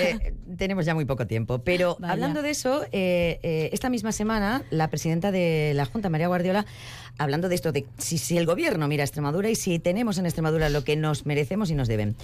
eh, tenemos ya muy poco tiempo. Pero Vaya. hablando de eso, eh, eh, esta misma semana la presidenta de la Junta, María Guardiola, hablando de esto, de si, si el gobierno mira a Extremadura y si tenemos en Extremadura lo que nos merecemos y nos deben.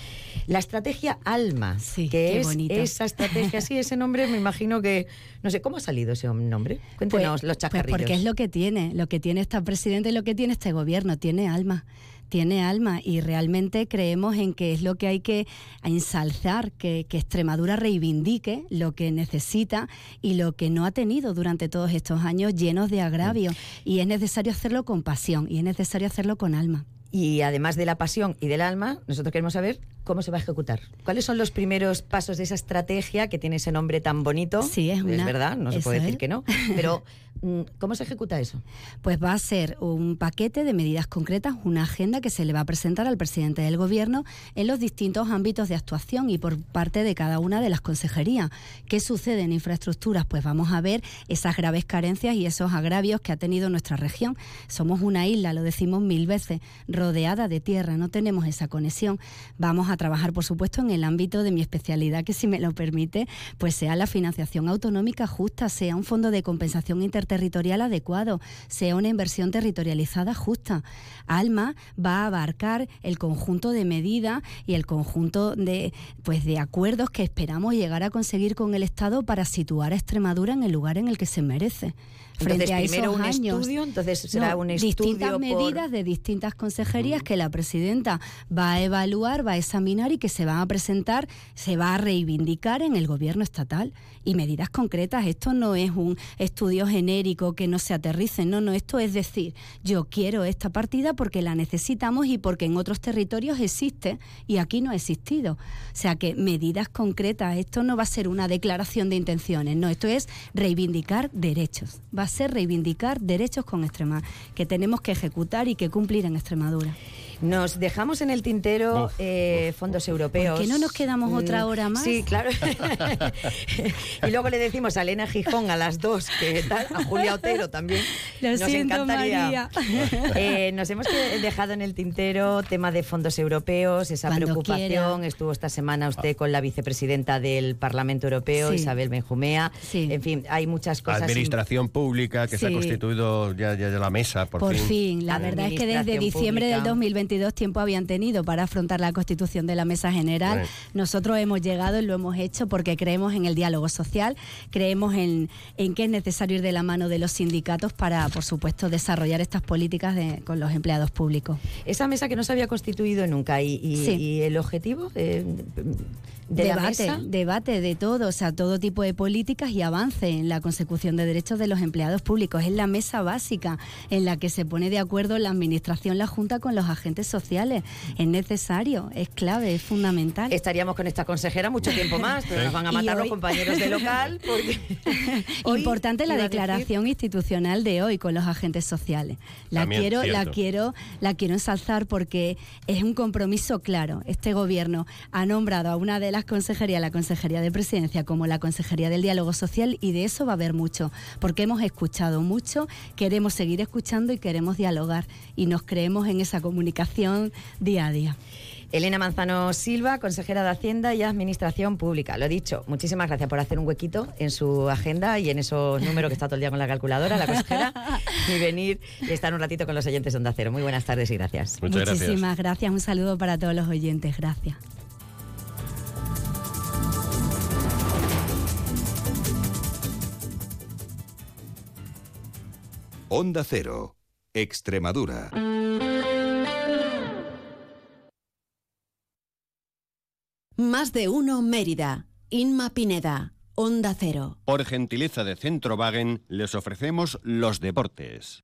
La estrategia ALMA, que qué es bonito. esa estrategia, sí, ese nombre, me imagino que, no sé, ¿cómo ha salido ese nombre? Cuéntenos Pues- los pues chacarrillos. porque es lo que tiene, lo que tiene esta presidenta y lo que tiene este gobierno, tiene alma. Tiene alma y realmente creemos en que es lo que hay que ensalzar, que, que Extremadura reivindique lo que necesita y lo que no ha tenido durante todos estos años llenos de agravio. Y es necesario hacerlo con pasión y es necesario hacerlo con alma. Y además de la pasión y del alma, nosotros queremos saber cómo se va a ejecutar. ¿Cuáles son los primeros pasos de esa estrategia que tiene ese nombre tan bonito? Sí, es, una, verdad, no se puede decir es. que no. (laughs) Pero, mm, ¿cómo se ejecuta eso? Pues va a ser un paquete de medidas concretas, una agenda que se le va a presentar al presidente del Gobierno en los distintos ámbitos de actuación y por parte de cada una de las consejerías. ¿Qué sucede en infraestructuras? Pues vamos a ver esas graves carencias y esos agravios que ha tenido nuestra región. Somos una isla, lo decimos mil veces, rodeada de tierra, no tenemos esa conexión. Vamos a trabajar, por supuesto, en el ámbito de mi especialidad, que si me lo permite, pues sea la financiación autonómica justa, sea un fondo de compensación interterritorial adecuado, sea una inversión territorializada justa. ALMA va a abarcar el conjunto de medidas y el conjunto de, pues, de acuerdos que esperamos llegar a conseguir con el Estado para situar a Extremadura en el lugar en el que se merece. Frente Entonces, a primero esos un años. estudio, entonces será No, un distintas estudio por- medidas de distintas consejerías que la presidenta va a evaluar, va a examinar y que se van a presentar, se va a reivindicar en el gobierno estatal y medidas concretas. Esto no es un estudio genérico que no se aterrice, no, no, esto es decir, yo quiero esta partida porque la necesitamos y porque en otros territorios existe y aquí no ha existido. O sea que medidas concretas, esto no va a ser una declaración de intenciones, no, esto es reivindicar derechos, va a ser reivindicar derechos con Extrema, que tenemos que ejecutar y que cumplir en Extremadura. Nos dejamos en el tintero eh, fondos europeos. ¿Por qué no nos quedamos otra Mm, hora más? Sí, claro. (laughs) y luego le decimos a Elena Gijón a las dos, que tal, a Julia Otero también. (laughs) Lo nos siento, encantaría. María. (laughs) Eh, nos hemos dejado en el tintero tema de fondos europeos, esa Cuando preocupación. quiera. Estuvo esta semana usted con la vicepresidenta del Parlamento Europeo, Sí. Isabel Benjumea. En fin, hay muchas cosas. Administración pública que se ha constituido ya, ya, ya la mesa, por, Por, fin. la verdad es que desde diciembre del pública. 2022 tiempo habían tenido para afrontar la constitución de la mesa general. Nosotros hemos llegado y lo hemos hecho porque creemos en el diálogo social, creemos en, en que es necesario ir de la mano de los sindicatos para, por supuesto, desarrollar estas políticas de- con los empleados públicos. Esa mesa que no se había constituido nunca y, y- Sí. y el objetivo eh, de la debate, mesa. debate de todo, o sea, todo tipo de políticas y avance en la consecución de derechos de los empleados públicos. Es la mesa básica en la que se pone de acuerdo la administración, la Junta con los agentes sociales. Es necesario, es clave, es fundamental. Estaríamos con esta consejera mucho tiempo más, pero nos van a matar los compañeros de local. (laughs) Porque (laughs) Importante la decir- declaración institucional de hoy con los agentes sociales. La También, quiero, la quiero, la quiero ensalzar porque es un compromiso claro. Este gobierno ha nombrado a una de las consejerías, la Consejería de Presidencia, como la Consejería del Diálogo Social, y de eso va a haber mucho, porque hemos escuchado mucho, queremos seguir escuchando y queremos dialogar. Y nos creemos en esa comunicación día a día. Elena Manzano Silva, consejera de Hacienda y Administración Pública. Lo dicho, muchísimas gracias por hacer un huequito en su agenda y en esos números que está todo el día con la calculadora, la consejera, y venir y estar un ratito con los oyentes de Onda Cero. Muy buenas tardes y gracias. Muchísimas gracias. Un saludo para todos los oyentes. Gracias. Onda Cero, Extremadura. Más de uno Mérida. Inma Pineda. Onda Cero. Por gentileza de Centrowagen, les ofrecemos los deportes.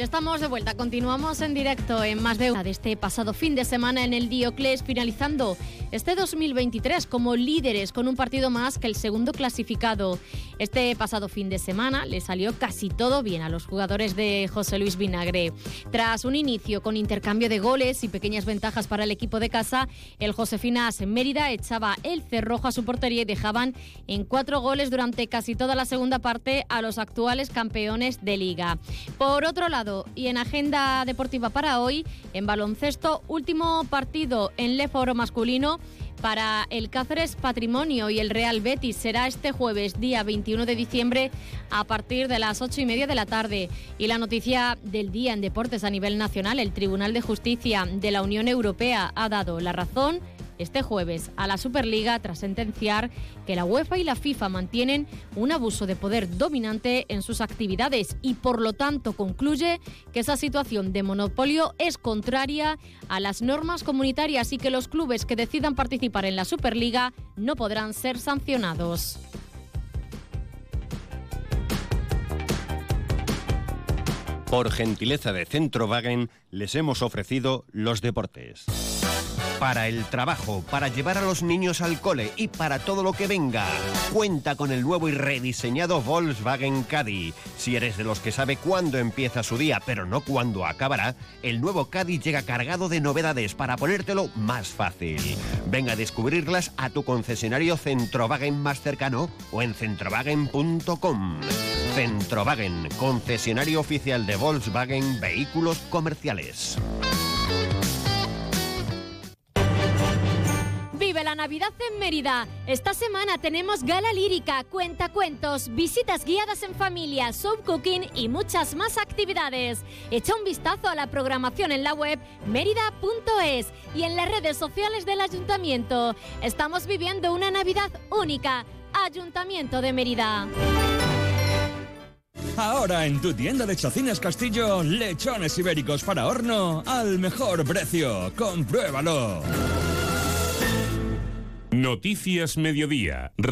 Ya estamos de vuelta, continuamos en directo en más de una de este pasado fin de semana en el Diocles, finalizando este 2023 como líderes con un partido más que el segundo clasificado. Este pasado fin de semana le salió casi todo bien a los jugadores de José Luis Vinagre. Tras un inicio con intercambio de goles y pequeñas ventajas para el equipo de casa, el Josefinas en Mérida echaba el cerrojo a su portería y dejaban en cuatro goles durante casi toda la segunda parte a los actuales campeones de liga. Por otro lado, y en agenda deportiva para hoy, en baloncesto, último partido en Leforo masculino para el Cáceres Patrimonio y el Real Betis será este jueves, día 21 de diciembre, a partir de las 8 y media de la tarde. Y la noticia del día en deportes a nivel nacional, el Tribunal de Justicia de la Unión Europea ha dado la razón este jueves a la Superliga tras sentenciar que la UEFA y la FIFA mantienen un abuso de poder dominante en sus actividades y por lo tanto concluye que esa situación de monopolio es contraria a las normas comunitarias y que los clubes que decidan participar en la Superliga no podrán ser sancionados. Por gentileza de Centro Wagen, les hemos ofrecido los deportes. Para el trabajo, para llevar a los niños al cole y para todo lo que venga. Cuenta con el nuevo y rediseñado Volkswagen Caddy. Si eres de los que sabe cuándo empieza su día, pero no cuándo acabará, el nuevo Caddy llega cargado de novedades para ponértelo más fácil. Venga a descubrirlas a tu concesionario Centrowagen más cercano o en centrowagen.com. Centrowagen, concesionario oficial de Volkswagen Vehículos Comerciales. Vive la Navidad en Mérida. Esta semana tenemos gala lírica, cuentacuentos, visitas guiadas en familia, soap cooking y muchas más actividades. Echa un vistazo a la programación en la web mérida.es y en las redes sociales del ayuntamiento. Estamos viviendo una Navidad única. Ayuntamiento de Mérida. Ahora en tu tienda de Chacinas Castillo, lechones ibéricos para horno al mejor precio. Compruébalo. Noticias Mediodía.